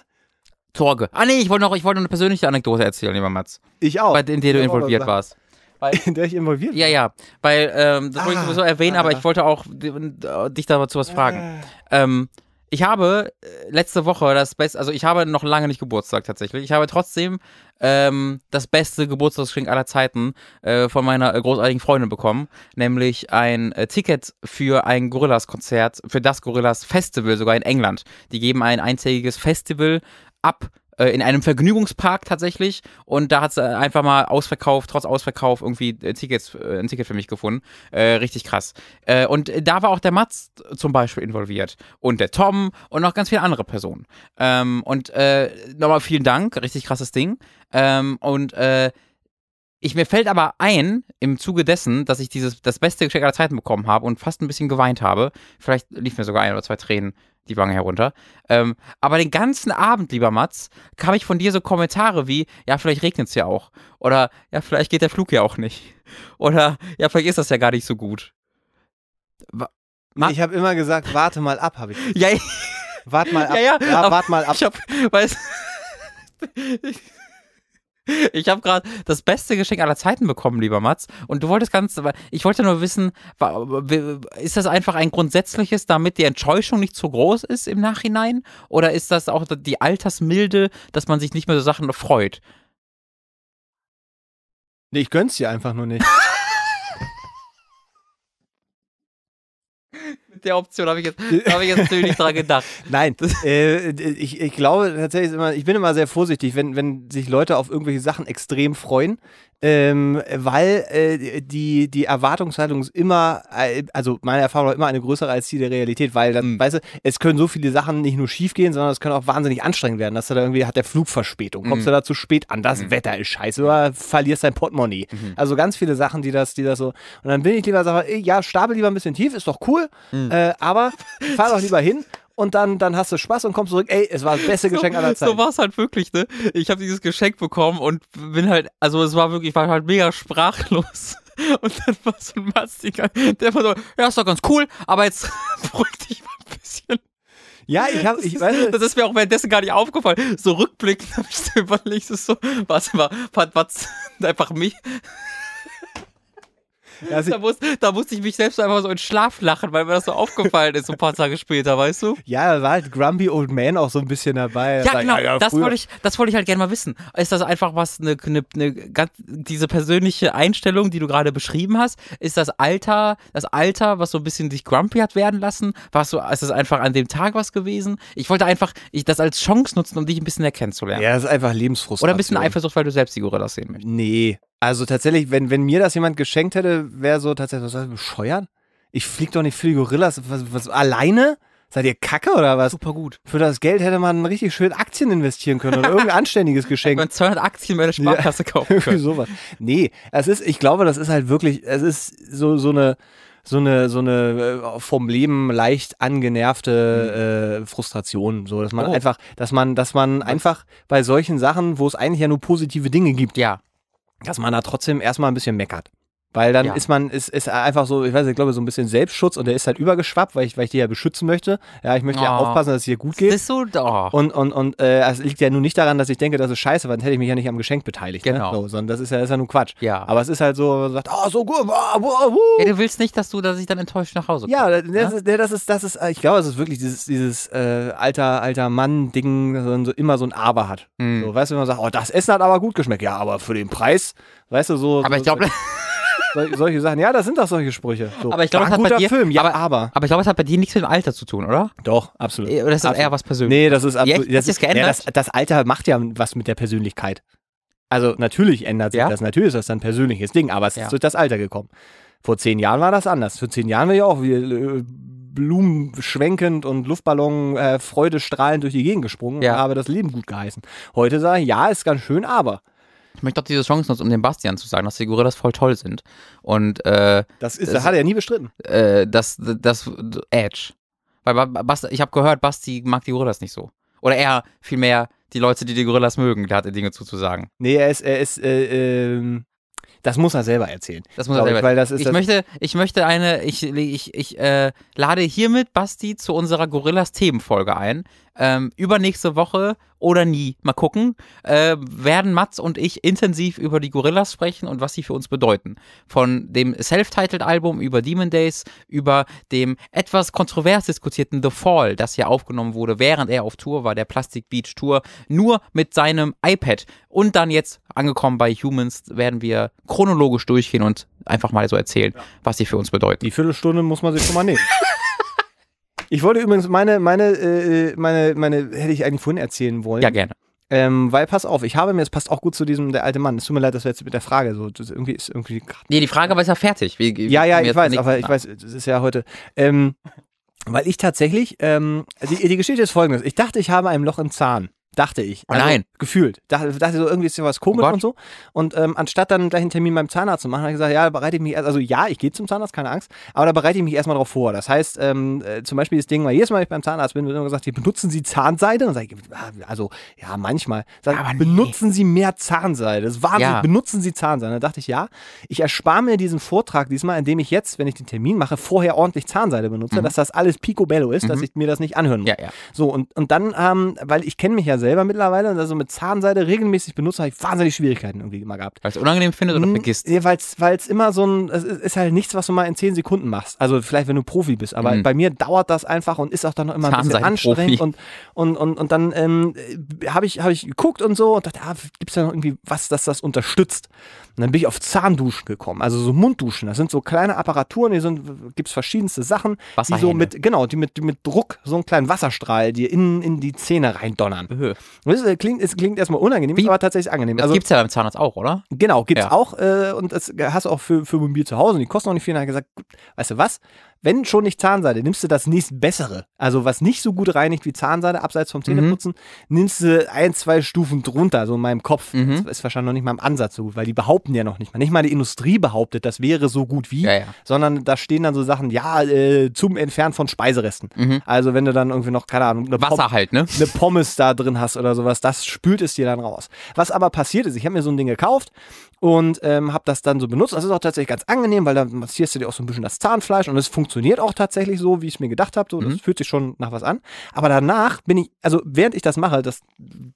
Torge. Ah nee, ich wollte noch, ich wollte noch eine persönliche Anekdote erzählen, lieber Mats. Ich auch. Bei in der du involviert warst. In der ich involviert Ja, ja. Weil, ähm, das wollte ich Ah, sowieso erwähnen, ah. aber ich wollte auch di- dich dazu was fragen. Ähm, ich habe äh, letzte Woche das beste, also ich habe noch lange nicht Geburtstag tatsächlich. Ich habe trotzdem ähm, das beste Geburtstagsgeschenk aller Zeiten äh, von meiner äh, großartigen Freundin bekommen, nämlich ein äh, Ticket für ein Gorillas-Konzert, für das Gorillas Festival sogar in England. Die geben ein eintägiges Festival ab äh, in einem Vergnügungspark tatsächlich und da hat sie einfach mal ausverkauft, trotz Ausverkauf irgendwie äh, Tickets, äh, ein Ticket für mich gefunden. Äh, richtig krass. Äh, und da war auch der Mats zum Beispiel involviert und der Tom und noch ganz viele andere Personen. Ähm, und äh, nochmal vielen Dank, richtig krasses Ding. Ähm, und äh, ich mir fällt aber ein, im Zuge dessen, dass ich dieses das beste Geschenk aller Zeiten bekommen habe und fast ein bisschen geweint habe. Vielleicht lief mir sogar ein oder zwei Tränen die Wange herunter. Ähm, aber den ganzen Abend, lieber Mats, kam ich von dir so Kommentare wie, ja, vielleicht regnet es ja auch. Oder ja, vielleicht geht der Flug ja auch nicht. Oder ja, vielleicht ist das ja gar nicht so gut. Wa- Ma- Ich habe immer gesagt, warte mal ab, habe ich. Ja, ja, Wart mal ab. ja, ja, aber wart mal ab. Ich hab, weiß, ich habe gerade das beste Geschenk aller Zeiten bekommen, lieber Mats. Und du wolltest ganz, ich wollte nur wissen, ist das einfach ein grundsätzliches, damit die Enttäuschung nicht so groß ist im Nachhinein? Oder ist das auch die Altersmilde, dass man sich nicht mehr so Sachen freut? Nee, ich gönn's dir einfach nur nicht. Mit der Option habe ich jetzt, da habe ich jetzt natürlich nicht dran gedacht. Nein, äh, ich, ich glaube tatsächlich immer, ich bin immer sehr vorsichtig, wenn, wenn sich Leute auf irgendwelche Sachen extrem freuen, ähm, weil äh, die, die Erwartungshaltung ist immer, äh, also meine Erfahrung war immer eine größere als die der Realität, weil dann, Mhm. weißt du, es können so viele Sachen nicht nur schief gehen, sondern es können auch wahnsinnig anstrengend werden, dass du da irgendwie, hat der Flug Verspätung, kommst Mhm. du da zu spät an, das Wetter ist scheiße oder verlierst dein Portemonnaie. Mhm. Also ganz viele Sachen, die das, die das so, und dann bin ich lieber, sage, ja, stapel lieber ein bisschen tief, ist doch cool, Mhm. äh, aber fahr doch lieber hin und dann, dann hast du Spaß und kommst zurück, ey, es war das beste Geschenk aller Zeiten. So war es halt wirklich, ne? Ich habe dieses Geschenk bekommen und bin halt, also es war wirklich, ich war halt mega sprachlos. Und dann war so ein Mastiger, der war so, ja, ist doch ganz cool, aber jetzt beruhig dich mal ein bisschen. ja, ich habe, ich weiß, Das ist mir auch währenddessen gar nicht aufgefallen. So rückblickend habe ich so überlegt, so, so warte mal, was, was, einfach mich, also, da, muss, da musste ich mich selbst einfach so in Schlaf lachen, weil mir das so aufgefallen ist, so ein paar Tage später, weißt du? ja, da war halt Grumpy Old Man auch so ein bisschen dabei. Ja, genau. das früher- wollte ich, das wollte ich halt gerne mal wissen. Ist das einfach was, eine, eine, eine ganz, diese persönliche Einstellung, die du gerade beschrieben hast? Ist das Alter, das Alter, was so ein bisschen dich grumpy hat werden lassen? Warst du, ist das einfach an dem Tag was gewesen? Ich wollte einfach, ich das als Chance nutzen, um dich ein bisschen erkennen zu lernen. Ja, das ist einfach Lebensfrustration. Oder ein bisschen Eifersucht, weil du selbst die Gorillas sehen möchtest. Nee. Also tatsächlich, wenn, wenn mir das jemand geschenkt hätte, wäre so tatsächlich, was soll ich bescheuert? Ich flieg doch nicht für die Gorillas. Was, was, alleine? Seid ihr kacke oder was? Super gut. Für das Geld hätte man richtig schön Aktien investieren können oder irgendein anständiges Geschenk. Man 200 Aktien bei der Sparkasse kaufen Irgendwie können. sowas. Nee, es ist, ich glaube, das ist halt wirklich, es ist so, so eine, so eine, so eine äh, vom Leben leicht angenervte äh, Frustration. So, dass man Oh. einfach, dass man, dass man einfach bei solchen Sachen, wo es eigentlich ja nur positive Dinge gibt, Ja. Dass man da trotzdem erstmal ein bisschen meckert. Weil dann Ja. ist man, ist, ist einfach so, ich weiß nicht, ich glaube, so ein bisschen Selbstschutz und der ist halt übergeschwappt, weil ich, weil ich die ja beschützen möchte. Ja, ich möchte ja Oh. aufpassen, dass es dir gut Das geht. ist so, oh. Und, und, und äh, es liegt ja nun nicht daran, dass ich denke, das ist scheiße, weil dann hätte ich mich ja nicht am Geschenk beteiligt. Genau. Ne? So, sondern das ist ja, das ist ja nur Quatsch. Ja. Aber es ist halt so, man sagt, oh, so gut, wow, wow, wow. du willst nicht, dass du, dass ich dann enttäuscht nach Hause komme. Ja, das, das, ist, das ist, das ist, äh, ich glaube, es ist wirklich dieses, dieses äh, alter, alter Mann-Ding, dass man so immer so ein Aber hat. Hm. So, weißt du, wenn man sagt, oh, das Essen hat aber gut geschmeckt. Ja, aber für den Preis, weißt du, so. Aber so, ich glaube, Sol solche Sachen, ja, das sind doch solche Sprüche. So, Aber ich glaube, war das ein hat bei guter dir- Film, ja, aber- aber, aber ich glaube, es hat bei dir nichts mit dem Alter zu tun, oder? Doch, absolut. Oder ist das Absolut. eher was Persönliches? Nee, das ist absolut. Hat sich's ist, ja, geändert? das, das Alter macht ja was mit der Persönlichkeit. Also natürlich ändert sich Ja? das. Natürlich ist das dann ein persönliches Ding, aber es Ja. ist durch das Alter gekommen. Vor zehn Jahren war das anders. Vor zehn Jahren wäre ich auch wie äh, Blumen schwenkend und Luftballon äh, freudestrahlend durch die Gegend gesprungen Ja. und habe das Leben gut geheißen. Heute sage ich, ja, ist ganz schön, aber. Ich möchte auch diese Chance nutzen, um dem Bastian zu sagen, dass die Gorillas voll toll sind. Und äh, Das ist, Das- das hat er nie bestritten. äh, das, das, Edge. Weil Ba- Basti, ich habe gehört, Basti mag die Gorillas nicht so. Oder eher vielmehr die Leute, die die Gorillas mögen, der hatte Dinge zuzusagen. Nee, er ist, er ist, äh, ähm, das muss er selber erzählen. Das muss er Glaub ich, selber. weil das ist ich das, möchte, ich möchte eine, ich, ich, ich äh, lade hiermit Basti zu unserer Gorillas Themenfolge ein. ähm, übernächste Woche oder nie, mal gucken, äh, werden Mats und ich intensiv über die Gorillas sprechen und was sie für uns bedeuten. Von dem Self-Titled-Album über Demon Days, über dem etwas kontrovers diskutierten The Fall, das ja aufgenommen wurde, während er auf Tour war, der Plastic Beach Tour, nur mit seinem iPad. Und dann jetzt angekommen bei Humans werden wir chronologisch durchgehen und einfach mal so erzählen, was sie für uns bedeuten. Die Viertelstunde muss man sich schon mal nehmen. Ich wollte übrigens meine, meine, äh, meine, meine, hätte ich eigentlich vorhin erzählen wollen. Ja, gerne. Ähm, weil, pass auf, ich habe mir, es passt auch gut zu diesem, der alte Mann. Es tut mir leid, dass wir jetzt mit der Frage so, das irgendwie ist irgendwie Nee, die Frage war ja fertig. Wir, wir Ja, ja, ich weiß, aber ich weiß, das ist ja heute. Ähm, weil ich tatsächlich, ähm, die, die Geschichte ist folgendes. Ich dachte, ich habe ein Loch im Zahn. Dachte ich. Oh nein. Gefühlt. Dachte, dachte so, irgendwie ist hier was komisch Gott. und so. Und ähm, anstatt dann gleich einen Termin beim Zahnarzt zu machen, habe ich gesagt, ja, bereite ich mich erst, also ja, ich gehe zum Zahnarzt, keine Angst, aber da bereite ich mich erstmal drauf vor. Das heißt, ähm, äh, zum Beispiel das Ding, weil jedes Mal, wenn ich beim Zahnarzt bin, wird immer gesagt, hier, benutzen Sie Zahnseide? Und sage ich, ah, also, ja, manchmal. Sag, Aber ich, nee. benutzen Sie mehr Zahnseide. Das ist Wahnsinn. Ja. Benutzen Sie Zahnseide. Da dachte ich, ja, ich erspare mir diesen Vortrag diesmal, indem ich jetzt, wenn ich den Termin mache, vorher ordentlich Zahnseide benutze, dass das alles picobello ist, dass ich mir das nicht anhören muss. Ja, ja. So, und, und dann, ähm, weil ich kenne mich ja selber mittlerweile und also mit Zahnseide regelmäßig benutze, habe ich wahnsinnig Schwierigkeiten irgendwie immer gehabt. Weil es unangenehm findet oder vergisst. Ja, weil es immer so ein, es ist halt nichts, was du mal in 10 Sekunden machst. Also vielleicht, wenn du Profi bist, aber Mhm. bei mir dauert das einfach und ist auch dann noch immer ein bisschen anstrengend und, und, und, und dann ähm, habe ich, hab ich geguckt und so und dachte, ah, gibt es da noch irgendwie was, das das unterstützt? Und dann bin ich auf Zahnduschen gekommen, also so Mundduschen. Das sind so kleine Apparaturen, die sind, gibt es verschiedenste Sachen, die so mit, genau, die mit, die mit Druck, so einen kleinen Wasserstrahl, die in, in die Zähne reindonnern. Das äh, klingt, es klingt erstmal unangenehm, Wie? aber tatsächlich angenehm. Das also, gibt's ja beim Zahnarzt auch, oder? Genau, gibt's Ja. auch äh, und das hast du auch für, für mobil zu Hause und die kosten auch nicht viel. Und ich gesagt, weißt du was? Wenn schon nicht Zahnseide, nimmst du das nächstbessere. Also was nicht so gut reinigt wie Zahnseide, abseits vom Zähneputzen, nimmst du ein, zwei Stufen drunter, so in meinem Kopf. Mhm. Das ist wahrscheinlich noch nicht mal im Ansatz so gut, weil die behaupten ja noch nicht mal. Nicht mal die Industrie behauptet, das wäre so gut wie, Ja, ja. sondern da stehen dann so Sachen, ja, äh, zum Entfernen von Speiseresten. Mhm. Also wenn du dann irgendwie noch, keine Ahnung, eine Pom- Wasser halt, ne? eine Pommes da drin hast oder sowas, das spült es dir dann raus. Was aber passiert ist, ich habe mir so ein Ding gekauft und ähm, habe das dann so benutzt. Das ist auch tatsächlich ganz angenehm, weil da massierst du dir auch so ein bisschen das Zahnfleisch und es funktioniert auch tatsächlich so, wie ich es mir gedacht habe. So, Mhm. Das fühlt sich schon nach was an. Aber danach bin ich, also während ich das mache, das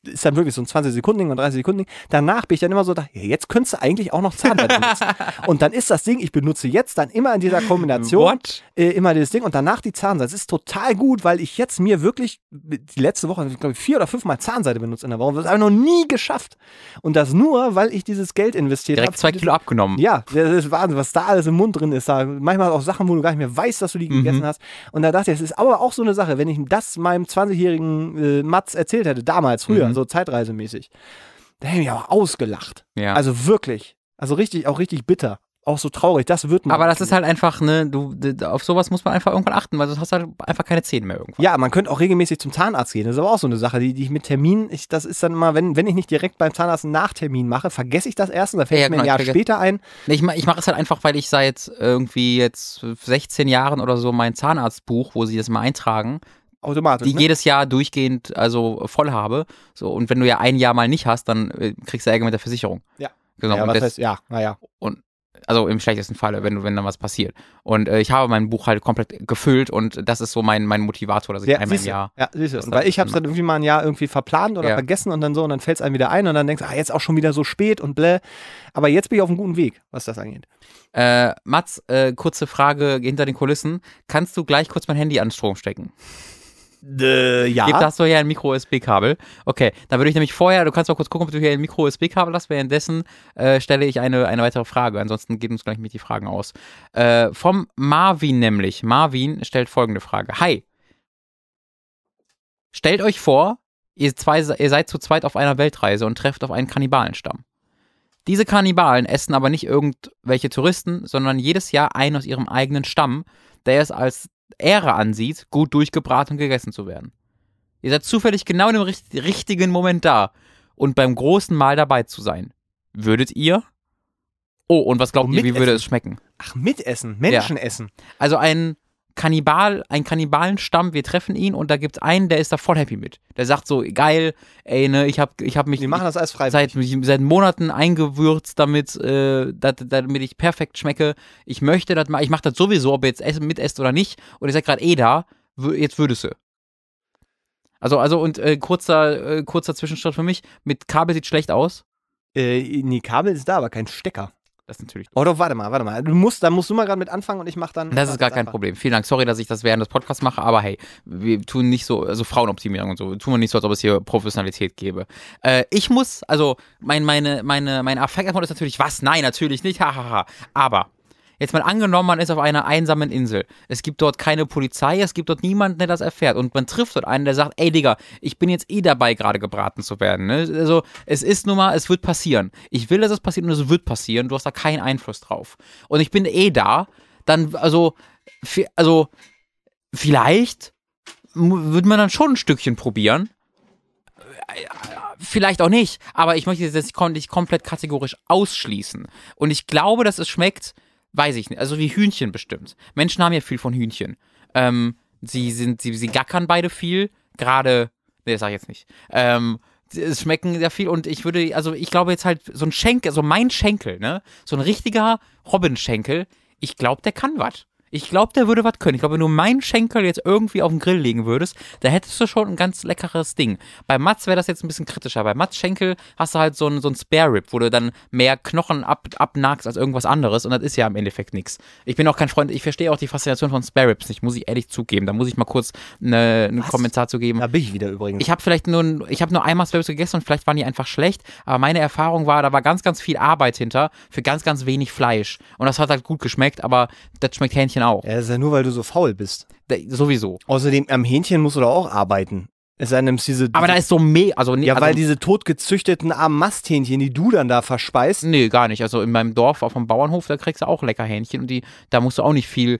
ist dann wirklich so ein 20 Sekunden Ding und 30 Sekunden Ding, danach bin ich dann immer so, da, ja, jetzt könntest du eigentlich auch noch Zahnseide benutzen. und dann ist das Ding, ich benutze jetzt dann immer in dieser Kombination äh, immer dieses Ding und danach die Zahnseide. Das ist total gut, weil ich jetzt mir wirklich die letzte Woche, glaube ich, vier oder fünfmal Zahnseide benutzt in der Woche. Das habe ich noch nie geschafft. Und das nur, weil ich dieses Geld investiert habe. Direkt zwei Kilo abgenommen. Ja, das ist Wahnsinn, was da alles im Mund drin ist. Da manchmal auch Sachen, wo du gar nicht mehr weißt, dass du die Mhm. gegessen hast. Und da dachte ich, es ist aber auch so eine Sache, wenn ich das meinem 20-jährigen äh, Mats erzählt hätte, damals, früher, Mhm. so zeitreisemäßig, da hätte ich mich auch ausgelacht. Ja. Also wirklich. Also richtig, auch richtig bitter. Auch so traurig. Das wird man. Aber das ist halt einfach, ne, du, auf sowas muss man einfach irgendwann achten, weil sonst hast du halt einfach keine Zähne mehr irgendwann. Ja, man könnte auch regelmäßig zum Zahnarzt gehen. Das ist aber auch so eine Sache, die, die ich mit Termin, ich, das ist dann immer, wenn, wenn ich nicht direkt beim Zahnarzt einen Nachtermin mache, vergesse ich das erst und da fällt Ja, es mir genau, ein Jahr später ein. Ich, ich mache es halt einfach, weil ich seit irgendwie jetzt 16 Jahren oder so mein Zahnarztbuch, wo sie das mal eintragen, Automatisch. die ne? jedes Jahr durchgehend also voll habe. So, und wenn du ja ein Jahr mal nicht hast, dann äh, kriegst du Ärger mit der Versicherung. Ja. Genau. ja, und das, heißt, ja, naja. Also im schlechtesten Falle, wenn, du- wenn dann was passiert. Und äh, ich habe mein Buch halt komplett gefüllt und das ist so mein, mein Motivator, dass ich Ja, einmal im. Jahr. Ja, siehst du. weil ich habe es dann irgendwie mal ein Jahr irgendwie verplant oder Ja. vergessen und dann so und dann fällt es einem wieder ein und dann denkst du, ah, jetzt auch schon wieder so spät und bläh. Aber jetzt bin ich auf einem guten Weg, was das angeht. Äh, Mats, äh, kurze Frage hinter den Kulissen. Kannst du gleich kurz mein Handy an Strom stecken? Äh, ja. Gibt das so hier ein Micro-USB-Kabel? Okay, dann würde ich nämlich vorher, du kannst mal kurz gucken, ob du hier ein Micro-USB-Kabel hast. Währenddessen äh, stelle ich eine, eine weitere Frage. Ansonsten geht uns gleich mit die Fragen aus. Äh, vom Marvin nämlich. Marvin stellt folgende Frage. Hi. Stellt euch vor, ihr, zwei, ihr seid zu zweit auf einer Weltreise und trefft auf einen Kannibalenstamm. Diese Kannibalen essen aber nicht irgendwelche Touristen, sondern jedes Jahr einen aus ihrem eigenen Stamm, der es als Ehre ansieht, gut durchgebraten und gegessen zu werden. Ihr seid zufällig genau in dem richt richtigen Moment da und beim großen Mahl dabei zu sein. Würdet ihr? Oh, und was glaubt Und ihr, wie würde es schmecken? Ach, mitessen, Menschen essen. Also ein Kannibal, ein Kannibalenstamm, wir treffen ihn und da gibt's einen, der ist da voll happy mit. Der sagt so, geil, ey, ne, ich hab, ich hab mich Die machen das als freiwillig. seit, seit Monaten eingewürzt damit, äh, dat, damit ich perfekt schmecke. Ich möchte das mal, ich mache das sowieso, ob ihr jetzt essen, mitesst oder nicht. Und ihr seid gerade eh da, jetzt würdest du. Also, also und äh, kurzer, äh, kurzer Zwischenschritt für mich. Mit Kabel sieht schlecht aus. Äh, nee, Kabel ist da, aber kein Stecker. Das ist natürlich. Oh, doch, warte mal, warte mal. Du musst, da musst du mal gerade mit anfangen und ich mach dann. Das ist gar kein einfach. Problem. Vielen Dank. Sorry, dass ich das während des Podcasts mache, aber hey, wir tun nicht so, also Frauenoptimierung und so, tun wir nicht so, als ob es hier Professionalität gäbe. Äh, ich muss, also mein, meine, meine, mein Affektantwort ist natürlich, was? Nein, natürlich nicht, hahaha. Aber jetzt mal angenommen, man ist auf einer einsamen Insel. Es gibt dort keine Polizei, es gibt dort niemanden, der das erfährt. Und man trifft dort einen, der sagt, ey Digga, ich bin jetzt eh dabei, gerade gebraten zu werden. Ne? Also es ist nun mal, es wird passieren. Ich will, dass es passiert und es wird passieren. Du hast da keinen Einfluss drauf. Und ich bin eh da. Dann, also, also vielleicht würde man dann schon ein Stückchen probieren. Vielleicht auch nicht, aber ich möchte das jetzt nicht komplett kategorisch ausschließen. Und ich glaube, dass es schmeckt, weiß ich nicht, also wie Hühnchen bestimmt. Menschen haben ja viel von Hühnchen. Ähm, sie sind, sie, sie gackern beide viel, gerade, nee, das sag ich jetzt nicht. Ähm, es schmecken sehr viel und ich würde, also ich glaube jetzt halt, so ein Schenkel, so mein Schenkel, ne? So ein richtiger Robin-Schenkel, ich glaube, der kann was. Ich glaube, der würde was können. Ich glaube, wenn du meinen Schenkel jetzt irgendwie auf den Grill legen würdest, da hättest du schon ein ganz leckeres Ding. Bei Mats wäre das jetzt ein bisschen kritischer. Bei Mats Schenkel hast du halt so ein, so ein Spare Rib, wo du dann mehr Knochen ab, abnagst als irgendwas anderes und das ist ja im Endeffekt nichts. Ich bin auch kein Freund, ich verstehe auch die Faszination von Spare Ribs nicht, muss ich ehrlich zugeben. Da muss ich mal kurz eine, einen Kommentar zu geben. Da bin ich wieder übrigens. Ich habe vielleicht nur, ich habe nur einmal Spare Ribs gegessen und vielleicht waren die einfach schlecht, aber meine Erfahrung war, da war ganz, ganz viel Arbeit hinter für ganz, ganz wenig Fleisch. Und das hat halt gut geschmeckt, aber das schmeckt Hähnchen auch. ja, das ist ja nur, weil du so faul bist. Da- Sowieso. Außerdem, am Hähnchen musst du doch auch arbeiten. Es sei denn, diese. Aber da ist so meh, also nee, ja, also, weil diese totgezüchteten armen Masthähnchen, die du dann da verspeist. Nee, gar nicht. Also in meinem Dorf auf dem Bauernhof, da kriegst du auch lecker Hähnchen und die, da musst du auch nicht viel,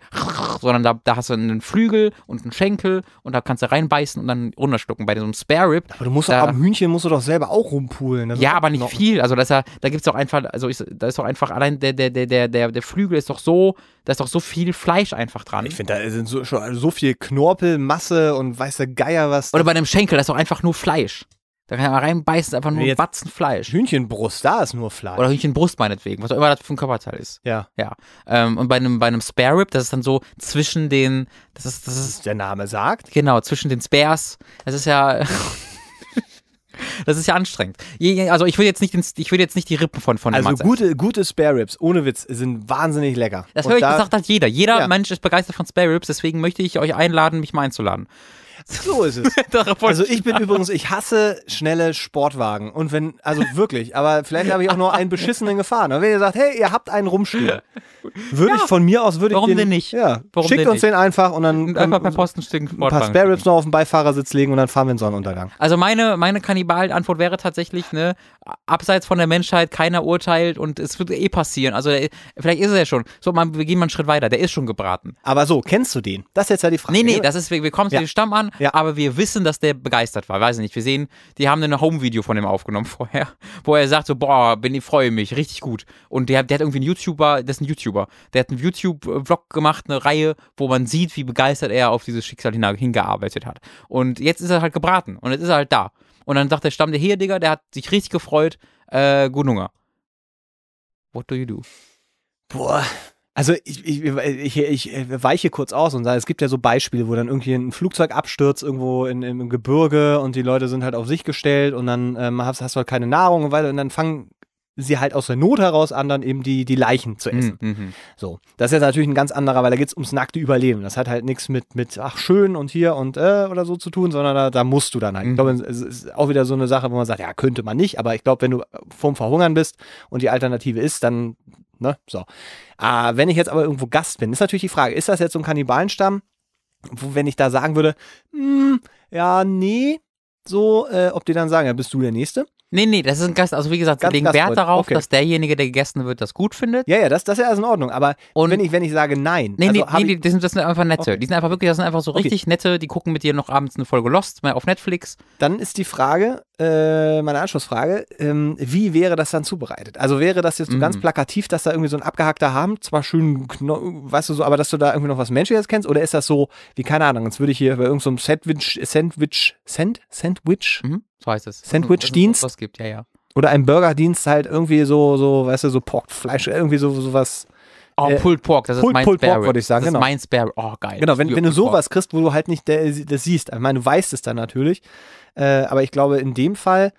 sondern da, da hast du einen Flügel und einen Schenkel und da kannst du reinbeißen und dann runterschlucken. Bei so einem Spare Rib, Aber du musst doch, Da- am Hühnchen musst du doch selber auch rumpulen. Das ja, doch aber nicht viel. Also das ist ja, da gibt's doch einfach, also ich, da ist doch einfach allein der, der, der, der, der, der Flügel ist doch so, da ist doch so viel Fleisch einfach dran. Ich finde, da sind so, schon so viel Knorpel, Masse und weiß der Geier was. Oder bei einem Schenkel, da ist doch einfach nur Fleisch. Da kann man reinbeißen, ist einfach nur ein Jetzt- Batzen Fleisch. Hühnchenbrust, da ist nur Fleisch. Oder Hühnchenbrust meinetwegen, was auch immer das für ein Körperteil ist. ja, Ja. Ähm, und bei einem, bei einem Spare Rib, das ist dann so zwischen den, das ist, das das ist, ist der Name sagt. genau, zwischen den Spares. Das ist ja, das ist ja anstrengend. Je- je- Also ich will jetzt nicht, den, ich will jetzt nicht die Rippen von, von dem Also Mann sein. gute, gute Spare Ribs, ohne Witz, sind wahnsinnig lecker. Das Und höre ich da- gesagt hat jeder. Jeder Ja. Mensch ist begeistert von Spare Ribs, deswegen möchte ich euch einladen, mich mal einzuladen. So ist es. Also ich bin übrigens, ich hasse schnelle Sportwagen. Und wenn, also wirklich, aber vielleicht habe ich auch nur einen beschissenen gefahren. Und wenn ihr sagt, hey, ihr habt einen rumstehen, würde ich von mir aus, würde ich Warum den, denn nicht? Ja, Warum schickt denn uns nicht? den einfach und dann Und einfach per können Post ein paar Spare. Ribs noch auf den Beifahrersitz legen und dann fahren wir in Sonnenuntergang. Also meine, meine Kannibal-Antwort wäre tatsächlich, ne, abseits von der Menschheit, keiner urteilt und es wird eh passieren. Also äh, vielleicht ist es ja schon. So, man, wir gehen mal einen Schritt weiter, der ist schon gebraten. Aber so, kennst du den? Das ist jetzt ja die Frage. Nee, nee, das ist, wir, wir kommen zu Ja. dem Stamm an, Ja. aber wir wissen, dass der begeistert war. Weiß ich nicht. Wir sehen, die haben ein Home-Video von dem aufgenommen vorher, wo er sagt so, boah, bin ich freue mich, richtig gut. Und der, der hat irgendwie einen YouTuber, das ist ein YouTuber, der hat einen YouTube-Vlog gemacht, eine Reihe, wo man sieht, wie begeistert er auf dieses Schicksal hin, hingearbeitet hat. Und jetzt ist er halt gebraten und jetzt ist er halt da. Und dann sagt der Stamm, der hier, Digga, der hat sich richtig gefreut, äh, guten Hunger. What do you do? Boah. Also ich, ich, ich, ich weiche kurz aus und sage, es gibt ja so Beispiele, wo dann irgendwie ein Flugzeug abstürzt irgendwo in, im Gebirge und die Leute sind halt auf sich gestellt und dann ähm, hast, hast du halt keine Nahrung und, weiter und dann fangen sie halt aus der Not heraus an, dann eben die, die Leichen zu essen. Mhm. So, das ist jetzt natürlich ein ganz anderer, weil da geht es ums nackte Überleben. Das hat halt nichts mit, mit, ach schön und hier und äh oder so zu tun, sondern da, da musst du dann halt. Ich Mhm. glaube, es ist auch wieder so eine Sache, wo man sagt, ja, könnte man nicht, aber ich glaube, wenn du vorm Verhungern bist und die Alternative ist, dann, ne, so. Ah, wenn ich jetzt aber irgendwo Gast bin, ist natürlich die Frage, ist das jetzt so ein Kannibalenstamm, wo, wenn ich da sagen würde, hm, ja, nee, so, äh, ob die dann sagen, ja, bist du der Nächste? Nee, nee, das ist ein Gast. Also wie gesagt, Ganz legen Wert darauf, okay. dass derjenige, der gegessen wird, das gut findet. Ja, ja, das, das ist ja alles in Ordnung, aber Und- wenn ich, wenn ich sage nein, Nee, also nee, nee, die sind, das sind einfach nette. Okay. Die sind einfach wirklich, das sind einfach so Okay. richtig nette, die gucken mit dir noch abends eine Folge Lost mal auf Netflix. Dann ist die Frage, äh, meine Anschlussfrage, ähm, wie wäre das dann zubereitet? Also wäre das jetzt so Mhm. ganz plakativ, dass da irgendwie so ein abgehackter Hamm, zwar schön, weißt du so, aber dass du da irgendwie noch was Menschliches kennst? Oder ist das so, wie keine Ahnung, jetzt würde ich hier bei irgendeinem so Sandwich, Sandwich, Sand, Sandwich Mhm, so heißt es. Sandwich-Dienst? Was gibt, ja, ja. oder einem Burgerdienst halt irgendwie so, so, weißt du, so Porkfleisch, irgendwie so, so was Oh, Äh, Pulled Pork, das ist Pulled- mein Pulled Pork Spare Rib. würde ich sagen, Das genau. ist mein Spare Oh, geil. Genau, wenn, wenn du sowas kriegst, wo du halt nicht das siehst. Ich meine, du weißt es dann natürlich. Äh, aber ich glaube, in dem Fall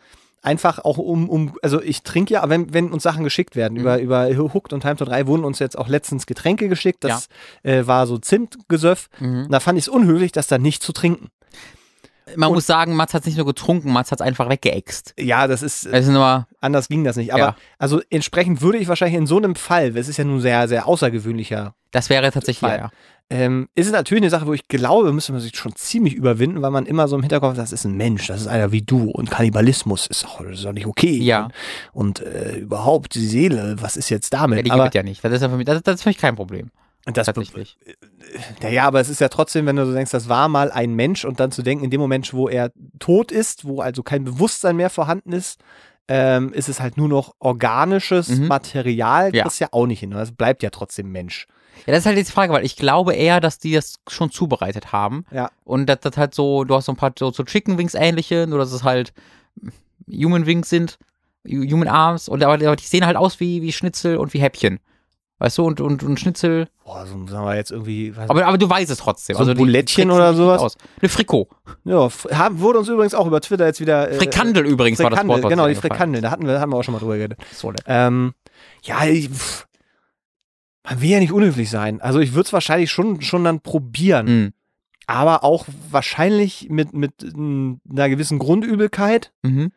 einfach auch um, um also ich trinke ja, wenn, wenn uns Sachen geschickt werden, Mhm. über, über Hooked und Time to 3 wurden uns jetzt auch letztens Getränke geschickt. Das äh, war so Zimtgesöff. Mhm. Und da fand ich es unhöflich, das dann nicht zu trinken. Man muss sagen, Mats hat es nicht nur getrunken, Mats hat es einfach weggeext. Ja, das ist, Es ist nur, anders ging das nicht. Aber Ja. also entsprechend würde ich wahrscheinlich in so einem Fall, es ist ja nun sehr, sehr außergewöhnlicher das wäre tatsächlich, Fall. ja, ja. Ähm, ist es natürlich eine Sache, wo ich glaube, müsste man sich schon ziemlich überwinden, weil man immer so im Hinterkopf hat, das ist ein Mensch, das ist einer wie du und Kannibalismus ist auch, das ist auch nicht okay. Ja. Und, und äh, überhaupt die Seele, was ist jetzt Ja, damit? die aber ja nicht. Das ist, ja für mich, das, das ist für mich kein Problem. das, Tatsächlich. naja, aber es ist ja trotzdem, wenn du so denkst, das war mal ein Mensch und dann zu denken, in dem Moment, wo er tot ist, wo also kein Bewusstsein mehr vorhanden ist, ähm, ist es halt nur noch organisches Mhm. Material, Ja. das ist ja auch nicht hin. Es bleibt ja trotzdem Mensch. Ja, das ist halt jetzt die Frage, weil ich glaube eher, dass die das schon zubereitet haben. Ja. Und das, das halt so, du hast so ein paar so, so Chicken Wings ähnliche, nur dass es halt Human Wings sind, Human Arms, und aber, aber die sehen halt aus wie, wie Schnitzel und wie Häppchen. Weißt du, und, und, und Schnitzel. Boah, so sagen wir jetzt irgendwie, Aber, aber du weißt es trotzdem. So ein also die- Bulettchen oder sowas? Aus. Eine Frikot. Ja, haben, wurde uns übrigens auch über Twitter jetzt wieder. Äh, Frikandel übrigens war das Frikandel, Wort, genau, die Frikandel, da hatten wir, haben wir auch schon mal drüber geredet. So nett. Ähm, ja, ich, pff, man will ja nicht unhöflich sein. Also ich würde es wahrscheinlich schon, schon dann probieren, Mhm. aber auch wahrscheinlich mit, mit einer gewissen Grundübelkeit. Mhm.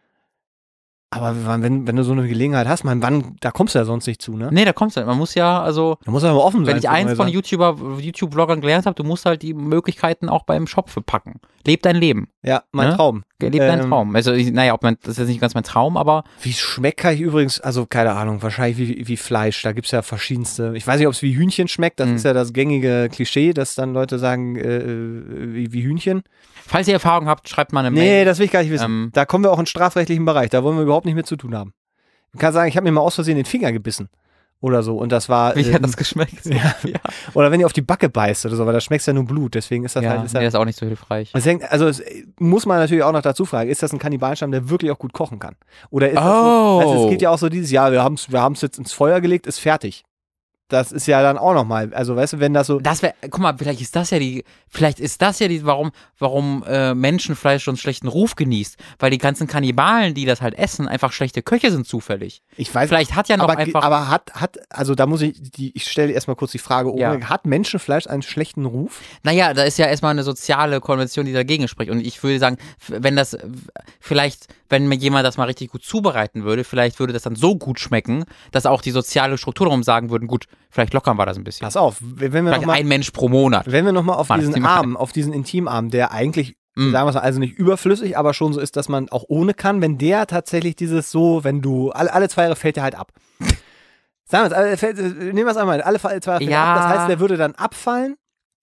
Aber wenn, wenn du so eine Gelegenheit hast, man, wann, da kommst du ja sonst nicht zu, ne? Nee, da kommst du. Man muss ja, also, Da muss man aber offen sein. wenn ich eins von. YouTuber, YouTube-Bloggern gelernt habe, du musst halt die Möglichkeiten auch beim Schopfe packen. Leb dein Leben. Ja, mein Ne? Traum. Leb Ähm, Traum. Also, ich, naja, ob man, das ist jetzt nicht ganz mein Traum, aber Wie es schmeckt, kann ich übrigens, also keine Ahnung, wahrscheinlich wie, wie Fleisch. Da gibt's ja verschiedenste. Ich weiß nicht, ob es wie Hühnchen schmeckt. Das Mhm. ist ja das gängige Klischee, dass dann Leute sagen, äh, wie, wie Hühnchen. Falls ihr Erfahrung habt, schreibt mal eine Nee, Mail. das will ich gar nicht wissen. Ähm, da kommen wir auch in den strafrechtlichen Bereich. Da wollen wir überhaupt nicht mit zu tun haben. Ich kann sagen, ich habe mir mal aus Versehen den Finger gebissen. Oder so. Und das war. Wie ähm, hat das geschmeckt? ja. Oder wenn ihr auf die Backe beißt oder so, weil da schmeckst ja nur Blut. Deswegen ist das ja, halt. Ist nee, ja, das ist auch nicht so hilfreich. Deswegen, also es, muss man natürlich auch noch dazu fragen, ist das ein Kannibalenstamm, der wirklich auch gut kochen kann? Oder ist das Oh. so, also es geht ja auch so dieses, ja, wir haben es wir haben's jetzt ins Feuer gelegt, ist fertig. Das ist ja dann auch nochmal, also weißt du, wenn das so, Das wäre, guck mal, vielleicht ist das ja die, vielleicht ist das ja die, warum, warum äh, Menschenfleisch so einen schlechten Ruf genießt, weil die ganzen Kannibalen, die das halt essen, einfach schlechte Köche sind zufällig. ich weiß Vielleicht hat ja noch aber, einfach, aber hat, hat, also da muss ich, die, ich stelle erstmal kurz die Frage, Ja. Hat Menschenfleisch einen schlechten Ruf? naja, da ist ja erstmal eine soziale Konvention, die dagegen spricht. Und ich würde sagen, wenn das, vielleicht, wenn mir jemand das mal richtig gut zubereiten würde, vielleicht würde das dann so gut schmecken, dass auch die soziale Struktur darum sagen würden, gut, vielleicht lockern wir das ein bisschen. Pass auf, wenn wir vielleicht nochmal, ein Mensch pro Monat. wenn wir nochmal auf Mann, diesen Arm, auf diesen Intimarm, der eigentlich, Mm. sagen wir es mal, also nicht überflüssig, aber schon so ist, dass man auch ohne kann, wenn der tatsächlich dieses so, wenn du, alle, alle zwei Jahre fällt der halt ab. Sagen wir es, fällt- äh, nehmen wir es einmal, alle zwei Jahre fällt Ja. ab, das heißt, der würde dann abfallen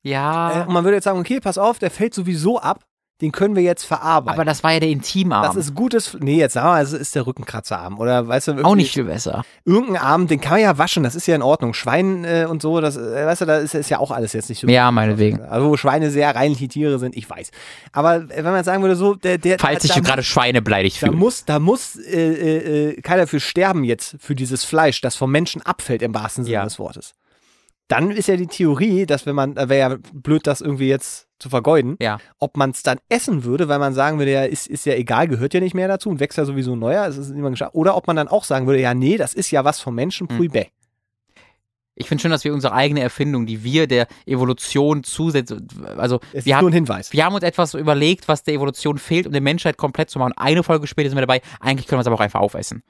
Ja, äh, und man würde jetzt sagen, okay, pass auf, der fällt sowieso ab, den können wir jetzt verarbeiten. aber das war ja der Intimarm. das ist gutes, nee, jetzt sagen wir mal, es ist der Rückenkratzerarm oder weißt du, auch nicht viel besser. Irgendein Arm, den kann man ja waschen, das ist ja in Ordnung. Schwein äh, und so, das, äh, weißt du, da ist, ist ja auch alles jetzt nicht so. Ja, meinetwegen. Also wo Schweine sehr reinliche Tiere sind, ich weiß. Aber äh, wenn man jetzt sagen würde, so, der, der Falls sich da, gerade Schweine beleidigt da fühlen. muss, da muss äh, äh, äh, keiner für sterben jetzt für dieses Fleisch, das vom Menschen abfällt im wahrsten Sinne Ja. des Wortes. Dann ist ja die Theorie, dass wenn man, da wäre ja blöd, das irgendwie jetzt zu vergeuden, Ja. ob man es dann essen würde, weil man sagen würde, ja, ist, ist ja egal, gehört ja nicht mehr dazu und wächst ja sowieso neuer, es ist niemand geschafft. Oder ob man dann auch sagen würde, ja, nee, das ist ja was vom Menschen, Hm. pui bäh. Ich finde schön, dass wir unsere eigene Erfindung, die wir der Evolution zusetzen, also Es wir ist haben, nur ein Hinweis. wir haben uns etwas überlegt, was der Evolution fehlt, um die Menschheit komplett zu machen. Eine Folge später sind wir dabei, eigentlich können wir es aber auch einfach aufessen.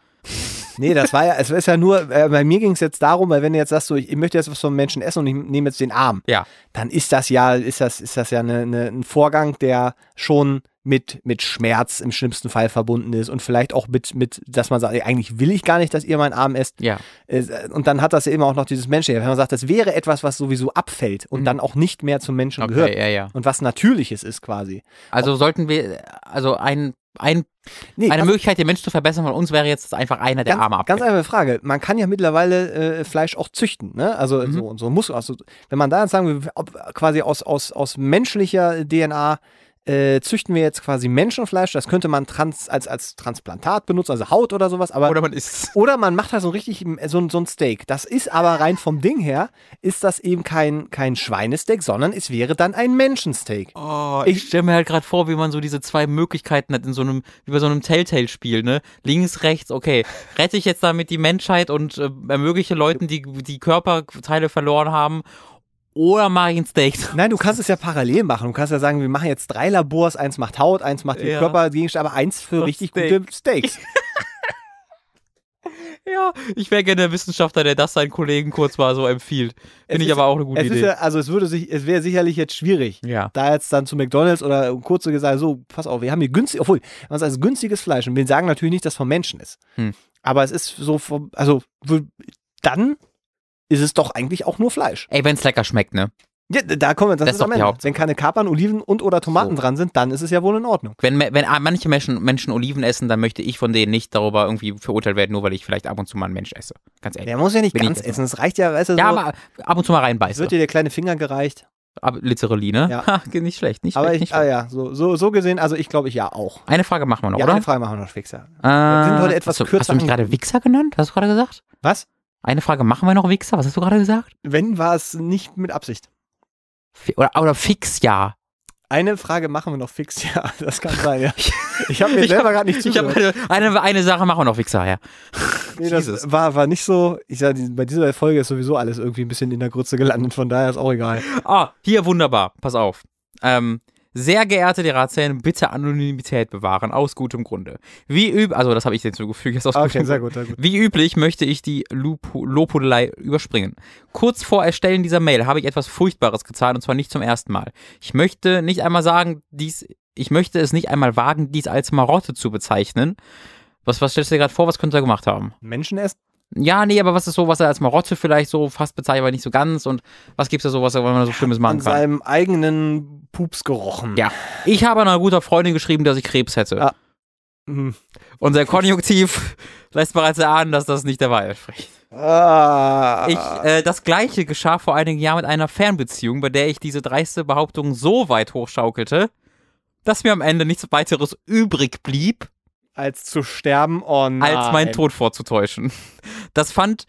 Nee, das war ja, es ist ja nur, äh, bei mir ging es jetzt darum, weil wenn du jetzt sagst, so, ich, ich möchte jetzt was vom Menschen essen und ich nehme jetzt den Arm, Ja. dann ist das ja, ist das, ist das ja eine, eine, ein Vorgang, der schon mit, mit Schmerz im schlimmsten Fall verbunden ist und vielleicht auch mit, mit, dass man sagt, eigentlich will ich gar nicht, dass ihr meinen Arm esst. Ja. Äh, Und dann hat das ja immer auch noch dieses Menschliche. Wenn man sagt, das wäre etwas, was sowieso abfällt und Mhm. dann auch nicht mehr zum Menschen Okay, gehört ja, ja. und was Natürliches ist quasi. Also sollten wir, also ein, ein, Nee, eine ganz- Möglichkeit, den Menschen zu verbessern von uns wäre jetzt, einfach einer der ganz, Arme Ganz abfällt. einfache Frage. Man kann ja mittlerweile äh, Fleisch auch züchten, ne? Also Mhm. so, so muss, also wenn man da jetzt sagen will, ob quasi aus, aus, aus menschlicher DNA äh, züchten wir jetzt quasi Menschenfleisch. Das könnte man trans, als, als Transplantat benutzen, also Haut oder sowas. Aber Oder man isst. oder man macht da so richtig so, ein- so ein Steak. Das ist aber rein vom Ding her, ist das eben kein, kein Schweinesteak, sondern es wäre dann ein Menschensteak. Oh, ich stelle mir halt gerade vor, wie man so diese zwei Möglichkeiten hat in so einem, wie bei so einem Telltale-Spiel, ne? Links, rechts, okay. Rette ich jetzt damit die Menschheit und äh, ermögliche Leuten, die die Körperteile verloren haben, oder mache ich ein Steak? Nein, du kannst es ja parallel machen. Du kannst ja sagen, wir machen jetzt drei Labors, eins macht Haut, eins macht die Ja. Körpergegenstände, aber eins für Und richtig Steak. gute Steaks. Ja, ich wäre gerne der Wissenschaftler, der das seinen Kollegen kurz mal so empfiehlt. Es Finde ich ist- aber auch eine gute es Idee. ja, also es würde sich, es wäre sicherlich jetzt schwierig. Ja. Da jetzt dann zu McDonalds oder kurz so gesagt, so, pass auf, wir haben hier günstig, obwohl, was als günstiges Fleisch und wir sagen natürlich nicht, dass vom Menschen ist. Hm. Aber es ist so, vom, also, dann ist es doch eigentlich auch nur Fleisch. Ey, wenn's lecker schmeckt, ne? Ja, da kommen wir, das, Das ist ist am Ende. Wenn keine Kapern, Oliven und oder Tomaten So. dran sind, dann ist es ja wohl in Ordnung. Wenn, wenn manche Menschen, Menschen Oliven essen, dann möchte ich von denen nicht darüber irgendwie verurteilt werden, nur weil ich vielleicht ab und zu mal einen Mensch esse. Ganz ehrlich. Der muss ja nicht ganz essen. Es reicht ja, weißt du, Ja, so, aber ab und zu mal es reinbeißen. wird dir der kleine Finger gereicht. Aber Literally, ne? Ja. Nicht schlecht, nicht Aber schlecht. ich, nicht ah ja, so, so, so gesehen, also ich glaube, ich ja auch. Eine Frage machen wir noch, Ja, oder? eine Frage machen wir noch, Fixer. Äh, sind heute etwas hast du, kürzer Hast du mich gerade Wichser genannt? Hast du gerade gesagt? Was? Eine Frage machen wir noch Wichser? Was hast du gerade gesagt? Wenn war es nicht mit Absicht. Oder, oder Fix, ja. Eine Frage machen wir noch fix, ja, das kann sein, ja. Ich habe mir Ich selber gerade nicht Ich hab zugehört. eine, eine, eine Sache machen wir noch Wichser, ja. Nee, das Jesus. war, war nicht so, ich sag, bei dieser Folge ist sowieso alles irgendwie ein bisschen in der Grütze gelandet, von daher ist auch egal. Ah, hier wunderbar. Pass auf. Ähm, sehr geehrte Derazänen, bitte Anonymität bewahren, aus gutem Grunde. Wie üb, also das habe ich hinzugefügt, jetzt aus Okay, gutem sehr gut, sehr gut. Wie üblich möchte ich die Lobhudelei überspringen. Kurz vor Erstellen dieser Mail habe ich etwas Furchtbares getan und zwar nicht zum ersten Mal. Ich möchte nicht einmal sagen, dies, ich möchte es nicht einmal wagen, dies als Marotte zu bezeichnen. Was, was stellst du dir gerade vor, was könnte er gemacht haben? Menschen essen? Ja, nee, aber was ist so, was er als Marotte vielleicht so fast bezeichnet, aber nicht so ganz und was gibt's da so, was er, was man so Schlimmes machen An kann? seinem eigenen Pups gerochen. Ja. Ich habe einer guter Freundin geschrieben, dass ich Krebs hätte. Ah. Hm. Und der Konjunktiv lässt bereits erahnen, dass das nicht der Wahrheit spricht. Ah. Ich, äh, das gleiche geschah vor einigen Jahren mit einer Fernbeziehung, bei der ich diese dreiste Behauptung so weit hochschaukelte, dass mir am Ende nichts weiteres übrig blieb, als zu sterben, oh nein. als meinen Tod vorzutäuschen. Das fand,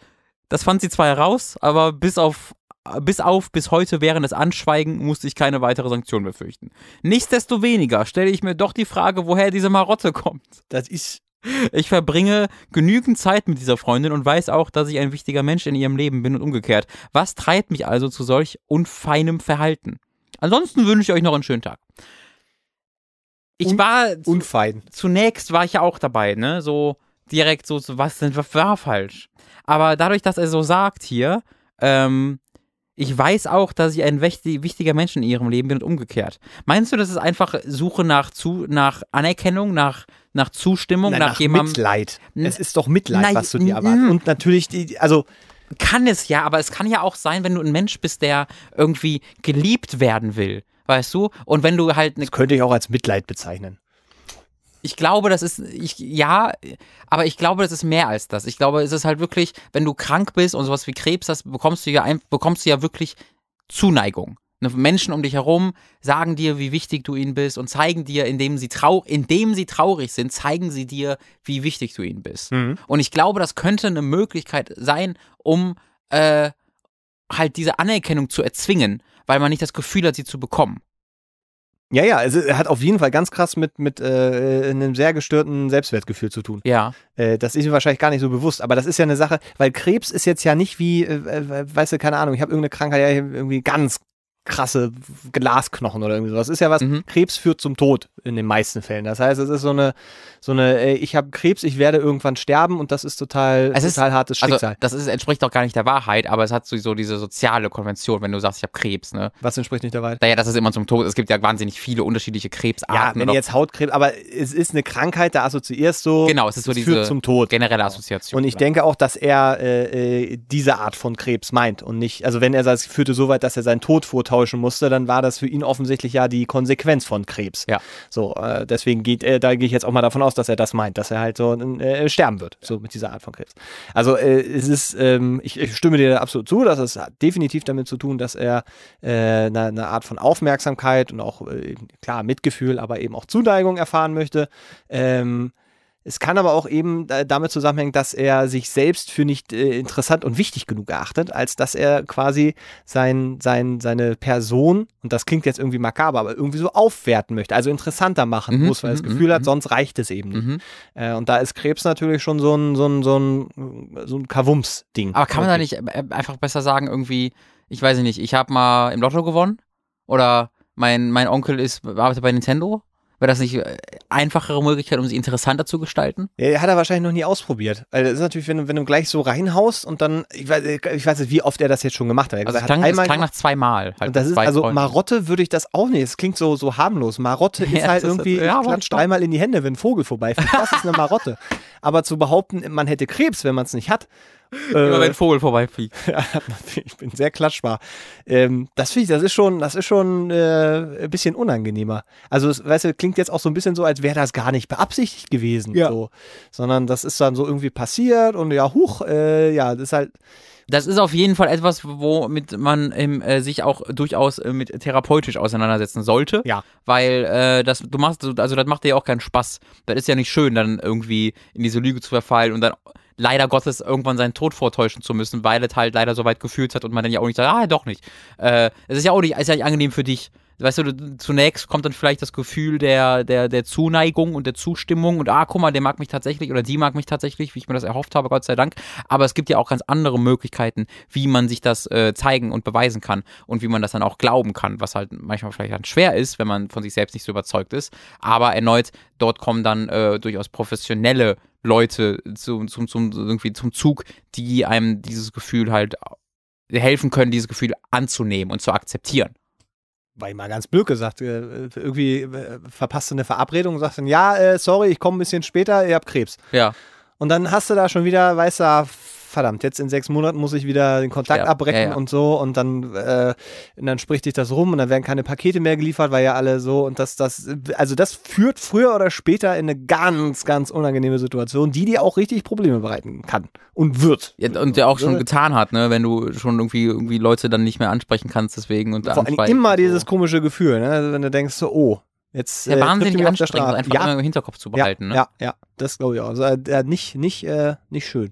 das fand sie zwar heraus, aber bis auf, bis auf bis heute während des Anschweigen musste ich keine weitere Sanktion befürchten. Nichtsdestoweniger stelle ich mir doch die Frage, woher diese Marotte kommt. Das ist, Ich verbringe genügend Zeit mit dieser Freundin und weiß auch, dass ich ein wichtiger Mensch in ihrem Leben bin und umgekehrt. Was treibt mich also zu solch unfeinem Verhalten? Ansonsten wünsche ich euch noch einen schönen Tag. Ich war zu, unfein. zunächst war ich ja auch dabei, ne? So direkt so, so was denn was war falsch. Aber dadurch, dass er so sagt hier, ähm, ich weiß auch, dass ich ein wichtig- wichtiger Mensch in ihrem Leben bin und umgekehrt. Meinst du, das ist einfach Suche nach zu nach Anerkennung, nach nach Zustimmung, Nein, nach, nach jemandem? Mitleid. Es ist doch Mitleid, Nein, was du dir erwartest. Und natürlich die, also Kann es ja, aber es kann ja auch sein, wenn du ein Mensch bist, der irgendwie geliebt werden will, weißt du? Und wenn du halt eine das könnte ich auch als Mitleid bezeichnen. ich glaube, das ist, ich, ja, aber ich glaube, das ist mehr als das. Ich glaube, es ist halt wirklich, wenn du krank bist und sowas wie Krebs hast, bekommst du ja, ein, bekommst du ja wirklich Zuneigung. Ne, Menschen um dich herum sagen dir, wie wichtig du ihnen bist und zeigen dir, indem sie, trau indem sie traurig sind, zeigen sie dir, wie wichtig du ihnen bist. Und ich glaube, das könnte eine Möglichkeit sein, um äh, halt diese Anerkennung zu erzwingen, weil man nicht das Gefühl hat, sie zu bekommen. Ja, ja, also er hat auf jeden Fall ganz krass mit, mit äh, einem sehr gestörten Selbstwertgefühl zu tun. Ja. Äh, das ist ihm wahrscheinlich gar nicht so bewusst, aber das ist ja eine Sache, weil Krebs ist jetzt ja nicht wie, äh, äh, weißt du, keine Ahnung, ich habe irgendeine Krankheit, ja, irgendwie ganz krasse Glasknochen oder irgendwie sowas. Das ist ja was, Mhm. Krebs führt zum Tod in den meisten Fällen. Das heißt, es ist so eine, so eine, ich habe Krebs, ich werde irgendwann sterben und das ist total, Es ist- total hartes Also, Schicksal. das ist, entspricht doch gar nicht der Wahrheit, aber es hat so, diese soziale Konvention, wenn du sagst, ich habe Krebs, ne? Was entspricht nicht der Wahrheit? Naja, das ist immer zum Tod. Es gibt ja wahnsinnig viele unterschiedliche Ja, Krebsarten. wenn oder jetzt Hautkrebs, aber es ist eine Krankheit, da assoziierst du, genau, es ist so es diese führt zum Tod. generelle Assoziation. Und ich denke auch, dass er äh, äh, diese Art von Krebs meint und nicht, also wenn er sagt, es führte so weit, dass er seinen Tod vortäuschen musste, dann war das für ihn offensichtlich ja die Konsequenz von Krebs. Ja. So, äh, deswegen geht, äh, da gehe ich jetzt auch mal davon aus, dass er das meint, dass er halt so äh, sterben wird, so mit dieser Art von Krebs. Also äh, es ist, ähm, ich, ich stimme dir absolut zu, dass es definitiv damit zu tun, dass er äh, eine, eine Art von Aufmerksamkeit und auch äh, klar Mitgefühl, aber eben auch Zuneigung erfahren möchte. Ähm, es kann aber auch eben äh, damit zusammenhängen, dass er sich selbst für nicht äh, interessant und wichtig genug erachtet, als dass er quasi sein, sein, seine Person, und das klingt jetzt irgendwie makaber, aber irgendwie so aufwerten möchte, also interessanter machen Mhm, muss, weil er das mhm, Gefühl hat, mhm. sonst reicht es eben nicht. Mhm. Äh, und da ist Krebs natürlich schon so ein, so ein, so ein, so ein Kavums-Ding. Aber kann man da nicht äh, einfach besser sagen, irgendwie, ich weiß nicht, ich habe mal im Lotto gewonnen oder mein, mein Onkel ist arbeitet bei Nintendo? Wäre das nicht äh, einfachere Möglichkeit, um sie interessanter zu gestalten? Ja, hat er wahrscheinlich noch nie ausprobiert. Weil das ist natürlich, wenn, du- wenn du gleich so reinhaust und dann, ich weiß, ich weiß nicht, wie oft er das jetzt schon gemacht hat. Er Also es gesagt, klang, hat es einmal klang gemacht. nach zweimal. Halt und das ist, also Freunden. Marotte würde ich das auch nicht. Es klingt so, so harmlos. Marotte ist Ja, halt das ist- irgendwie, ja, aber klatscht dreimal in die Hände, wenn ein Vogel vorbeifliegt. Das ist eine Marotte. Aber zu behaupten, man hätte Krebs, wenn man es nicht hat, Immer wenn äh, ein Vogel vorbeifliegt. ja, ich bin sehr klatschbar. Ähm, das finde ich, das ist schon, das ist schon äh, ein bisschen unangenehmer. Also, es, weißt du, klingt jetzt auch so ein bisschen so, als wäre das gar nicht beabsichtigt gewesen. Ja. So. Sondern das ist dann so irgendwie passiert und ja, huch, äh, ja, das ist halt, Das ist auf jeden Fall etwas, womit man ähm, äh, sich auch durchaus äh, mit therapeutisch auseinandersetzen sollte. Ja. Weil äh, das, du machst, also das macht dir ja auch keinen Spaß. Das ist ja nicht schön, dann irgendwie in diese Lüge zu verfallen und dann leider Gottes irgendwann seinen Tod vortäuschen zu müssen, weil es halt leider so weit gefühlt hat und man dann ja auch nicht sagt, ah, doch nicht. Äh, es ist ja auch nicht, ist ja nicht angenehm für dich. Weißt du, zunächst kommt dann vielleicht das Gefühl der, der, der Zuneigung und der Zustimmung und ah, guck mal, der mag mich tatsächlich oder die mag mich tatsächlich, wie ich mir das erhofft habe, Gott sei Dank. Aber es gibt ja auch ganz andere Möglichkeiten, wie man sich das äh, zeigen und beweisen kann und wie man das dann auch glauben kann, was halt manchmal vielleicht dann schwer ist, wenn man von sich selbst nicht so überzeugt ist. Aber erneut, dort kommen dann äh, durchaus professionelle Leute zum, zum, zum, irgendwie zum Zug, die einem dieses Gefühl halt helfen können, dieses Gefühl anzunehmen und zu akzeptieren. War ich mal ganz blöd gesagt, äh, irgendwie äh, verpasst du eine Verabredung und sagst dann, ja, äh, sorry, ich komme ein bisschen später, ihr habt Krebs. Ja. Und dann hast du da schon wieder, weißt du, verdammt, jetzt in sechs Monaten muss ich wieder den Kontakt Ja, abbrechen ja, ja. und so und dann, äh, und dann spricht sich das rum und dann werden keine Pakete mehr geliefert, weil ja alle so und das, das, also das führt früher oder später in eine ganz, ganz unangenehme Situation, die dir auch richtig Probleme bereiten kann und wird. Und der auch schon getan hat, ne, wenn du schon irgendwie, irgendwie Leute dann nicht mehr ansprechen kannst, deswegen und Vor allem immer dieses komische Gefühl, ne? also wenn du denkst so, oh, jetzt Ja, äh, wahnsinnig der anstrengend, das Straße. einfach ja, immer im Hinterkopf zu ja, behalten, ne? ja, ja, das glaube ich auch. Also, äh, nicht, nicht, äh, nicht schön.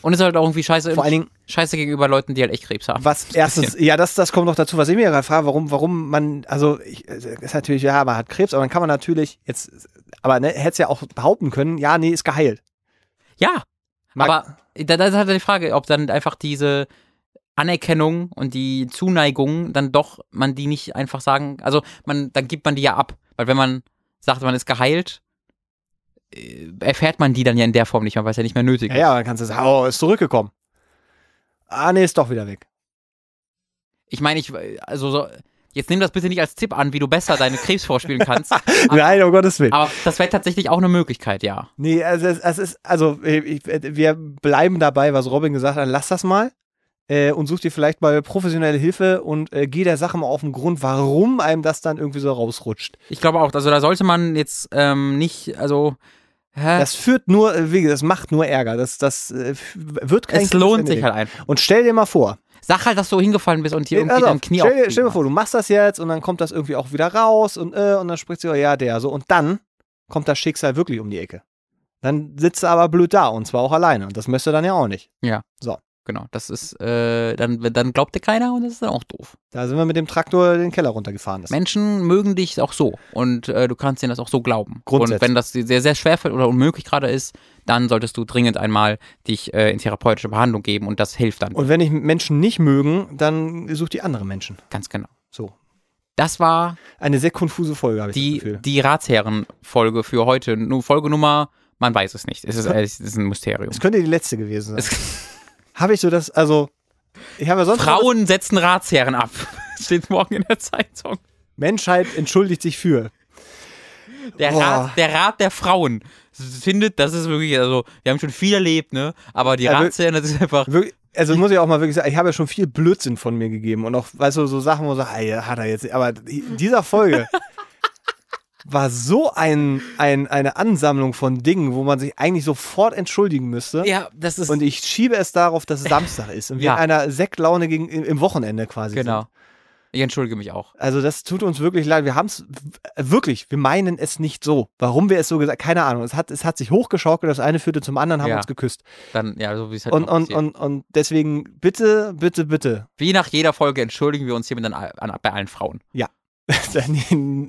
Und ist halt auch irgendwie scheiße, Vor allen Dingen, scheiße gegenüber Leuten, die halt echt Krebs haben. Was erstens, ja, das, das kommt noch dazu, was ich mir gerade frage, warum, warum man, also ich, äh, ist natürlich, ja, man hat Krebs, aber dann kann man natürlich jetzt, aber ne, hätte es ja auch behaupten können, ja, nee, ist geheilt. Ja, Mag- aber da, da ist halt die Frage, ob dann einfach diese Anerkennung und die Zuneigung dann doch man die nicht einfach sagen, also man, dann gibt man die ja ab. Weil wenn man sagt, man ist geheilt, äh, erfährt man die dann ja in der Form nicht mehr, weil es ja nicht mehr nötig Ja, ist. ja, dann kannst du sagen, oh, ist zurückgekommen. Ah, nee, ist doch wieder weg. Ich meine, ich, also so, jetzt nimm das bitte nicht als Tipp an, wie du besser deine Krebs vorspielen kannst. Nein, um Gottes Willen. Aber das wäre tatsächlich auch eine Möglichkeit, ja. Nee, also es, es ist, also ich, wir bleiben dabei, was Robin gesagt hat, lass das mal. Äh, und such dir vielleicht mal professionelle Hilfe und äh, geh der Sache mal auf den Grund, warum einem das dann irgendwie so rausrutscht. Ich glaube auch, also da sollte man jetzt ähm, nicht, also hä? Das führt nur, äh, wie gesagt, das macht nur Ärger. Das, das äh, wird kein es lohnt sich halt einfach. Und stell dir mal vor, Sag halt, dass du hingefallen bist und dir irgendwie auf, dein Knie stell, dir, stell dir vor, du machst das jetzt und dann kommt das irgendwie auch wieder raus und, äh, und dann spricht sie, oh, ja, der so. Und dann kommt das Schicksal wirklich um die Ecke. Dann sitzt er aber blöd da und zwar auch alleine. Und das möchte er dann ja auch nicht. Genau, das ist, äh, dann, dann glaubt dir keiner und das ist dann auch doof. Da sind wir mit dem Traktor den Keller runtergefahren. Das Menschen mögen dich auch so und äh, du kannst denen das auch so glauben. Grundsätzlich. Und wenn das sehr, sehr schwer fällt oder unmöglich gerade ist, dann solltest du dringend einmal dich äh, in therapeutische Behandlung geben und das hilft dann. Und wenn ich Menschen nicht mögen, dann such die andere Menschen. Ganz genau. So. Das war Eine sehr konfuse Folge, habe ich das die, Gefühl. die Ratsherren-Folge für heute. Nur Folgenummer, man weiß es nicht. Es ist, es ist ein Mysterium. Es könnte die letzte gewesen sein. Es, Habe ich so das, also, ich habe ja sonst Frauen setzen Ratsherren ab. Steht morgen in der Zeitung. Menschheit entschuldigt sich für. Der Boah. Rat, der Rat der Frauen findet, das ist wirklich, also, wir haben schon viel erlebt, ne? Aber die wir- Ratsherren, das ist einfach. Wirklich, also muss ich auch mal wirklich sagen, ich habe ja schon viel Blödsinn von mir gegeben und auch, weißt du, so Sachen, wo sagst, ey, hat er jetzt, aber in dieser Folge war so ein, ein, eine Ansammlung von Dingen, wo man sich eigentlich sofort entschuldigen müsste. Ja, das ist Und ich schiebe es darauf, dass es Samstag ist und wir Ja. in einer Sektlaune gegen, im Wochenende quasi genau. sind. Ich entschuldige mich auch. Also das tut uns wirklich leid. Wir haben es wirklich, wir meinen es nicht so. Warum wir es so gesagt, keine Ahnung. Es hat, es hat sich hochgeschaukelt, das eine führte zum anderen, haben Ja. uns geküsst. Dann, ja, so wie es halt Und, und, und, und deswegen bitte, bitte, bitte. Wie nach jeder Folge entschuldigen wir uns hiermit an, an, bei allen Frauen. Dann-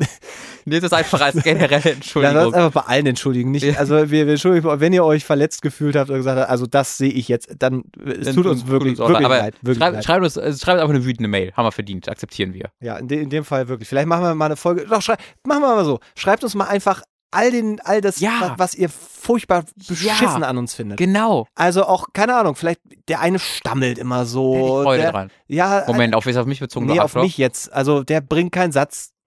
Nehmt es einfach als generelle Ja, Entschuldigung. das einfach bei allen entschuldigen. Nicht, Ja. also wir, wir entschuldigen, wenn ihr euch verletzt gefühlt habt oder gesagt habt, also das sehe ich jetzt, dann es Dann tut uns wirklich, uns wirklich aber leid. Wirklich schreibt, leid. schreibt, uns, äh, schreibt einfach eine wütende Mail. Haben wir verdient. Akzeptieren wir. Ja, in, de, in dem Fall wirklich. Vielleicht machen wir mal eine Folge. Doch, schrei, machen wir mal so. Schreibt uns mal einfach all den, all das, Ja. was, was ihr furchtbar beschissen an uns findet. Genau. Also auch, keine Ahnung, vielleicht der eine stammelt immer ich so. Freude der, dran. Ja, Moment, auf, ist auf mich bezogen? nee, auf mich jetzt. Also der bringt keinen Satz äh,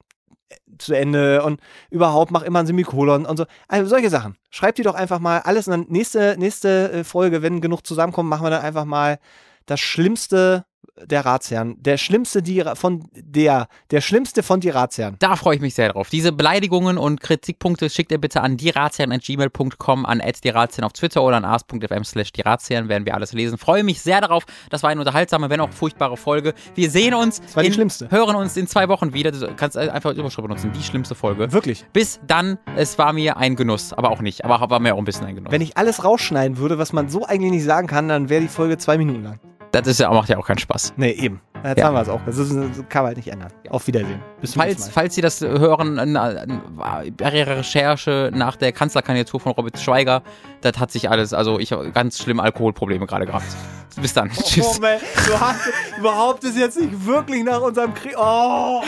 zu Ende und überhaupt macht immer ein Semikolon und so. Also solche Sachen. Schreibt die doch einfach mal alles und dann nächste, nächste äh, Folge, wenn genug zusammenkommen, machen wir dann einfach mal das Schlimmste der Ratsherren. Der schlimmste die, von der, der schlimmste von die Ratsherren. Da freue ich mich sehr drauf. Diese Beleidigungen und Kritikpunkte schickt ihr bitte an dieratsherren.gmail.com, an dieratsherren auf Twitter oder an ars.fm slash dieratsherren, werden wir alles lesen. Freue mich sehr darauf. Das war eine unterhaltsame, wenn auch furchtbare Folge. Wir sehen uns, war die in, schlimmste. hören uns in zwei Wochen wieder. Du kannst einfach als Überschrift benutzen, die schlimmste Folge. Wirklich. Bis dann, es war mir ein Genuss, aber auch nicht. Aber war mir auch ein bisschen ein Genuss. Wenn ich alles rausschneiden würde, was man so eigentlich nicht sagen kann, dann wäre die Folge zwei Minuten lang. Das ist ja, macht ja auch keinen Spaß. Nee, eben. Jetzt Ja. haben wir es auch. Das, ist, das kann man halt nicht ändern. Auf Wiedersehen. Bis Falls, falls Sie das hören, äh, äh, bei Ihrer Recherche nach der Kanzlerkandidatur von Robert Schweiger, das hat sich alles, also ich habe ganz schlimme Alkoholprobleme gerade gehabt. Bis dann. Tschüss. Oh, man, du hast, du behauptest jetzt nicht wirklich nach unserem Krieg. Oh!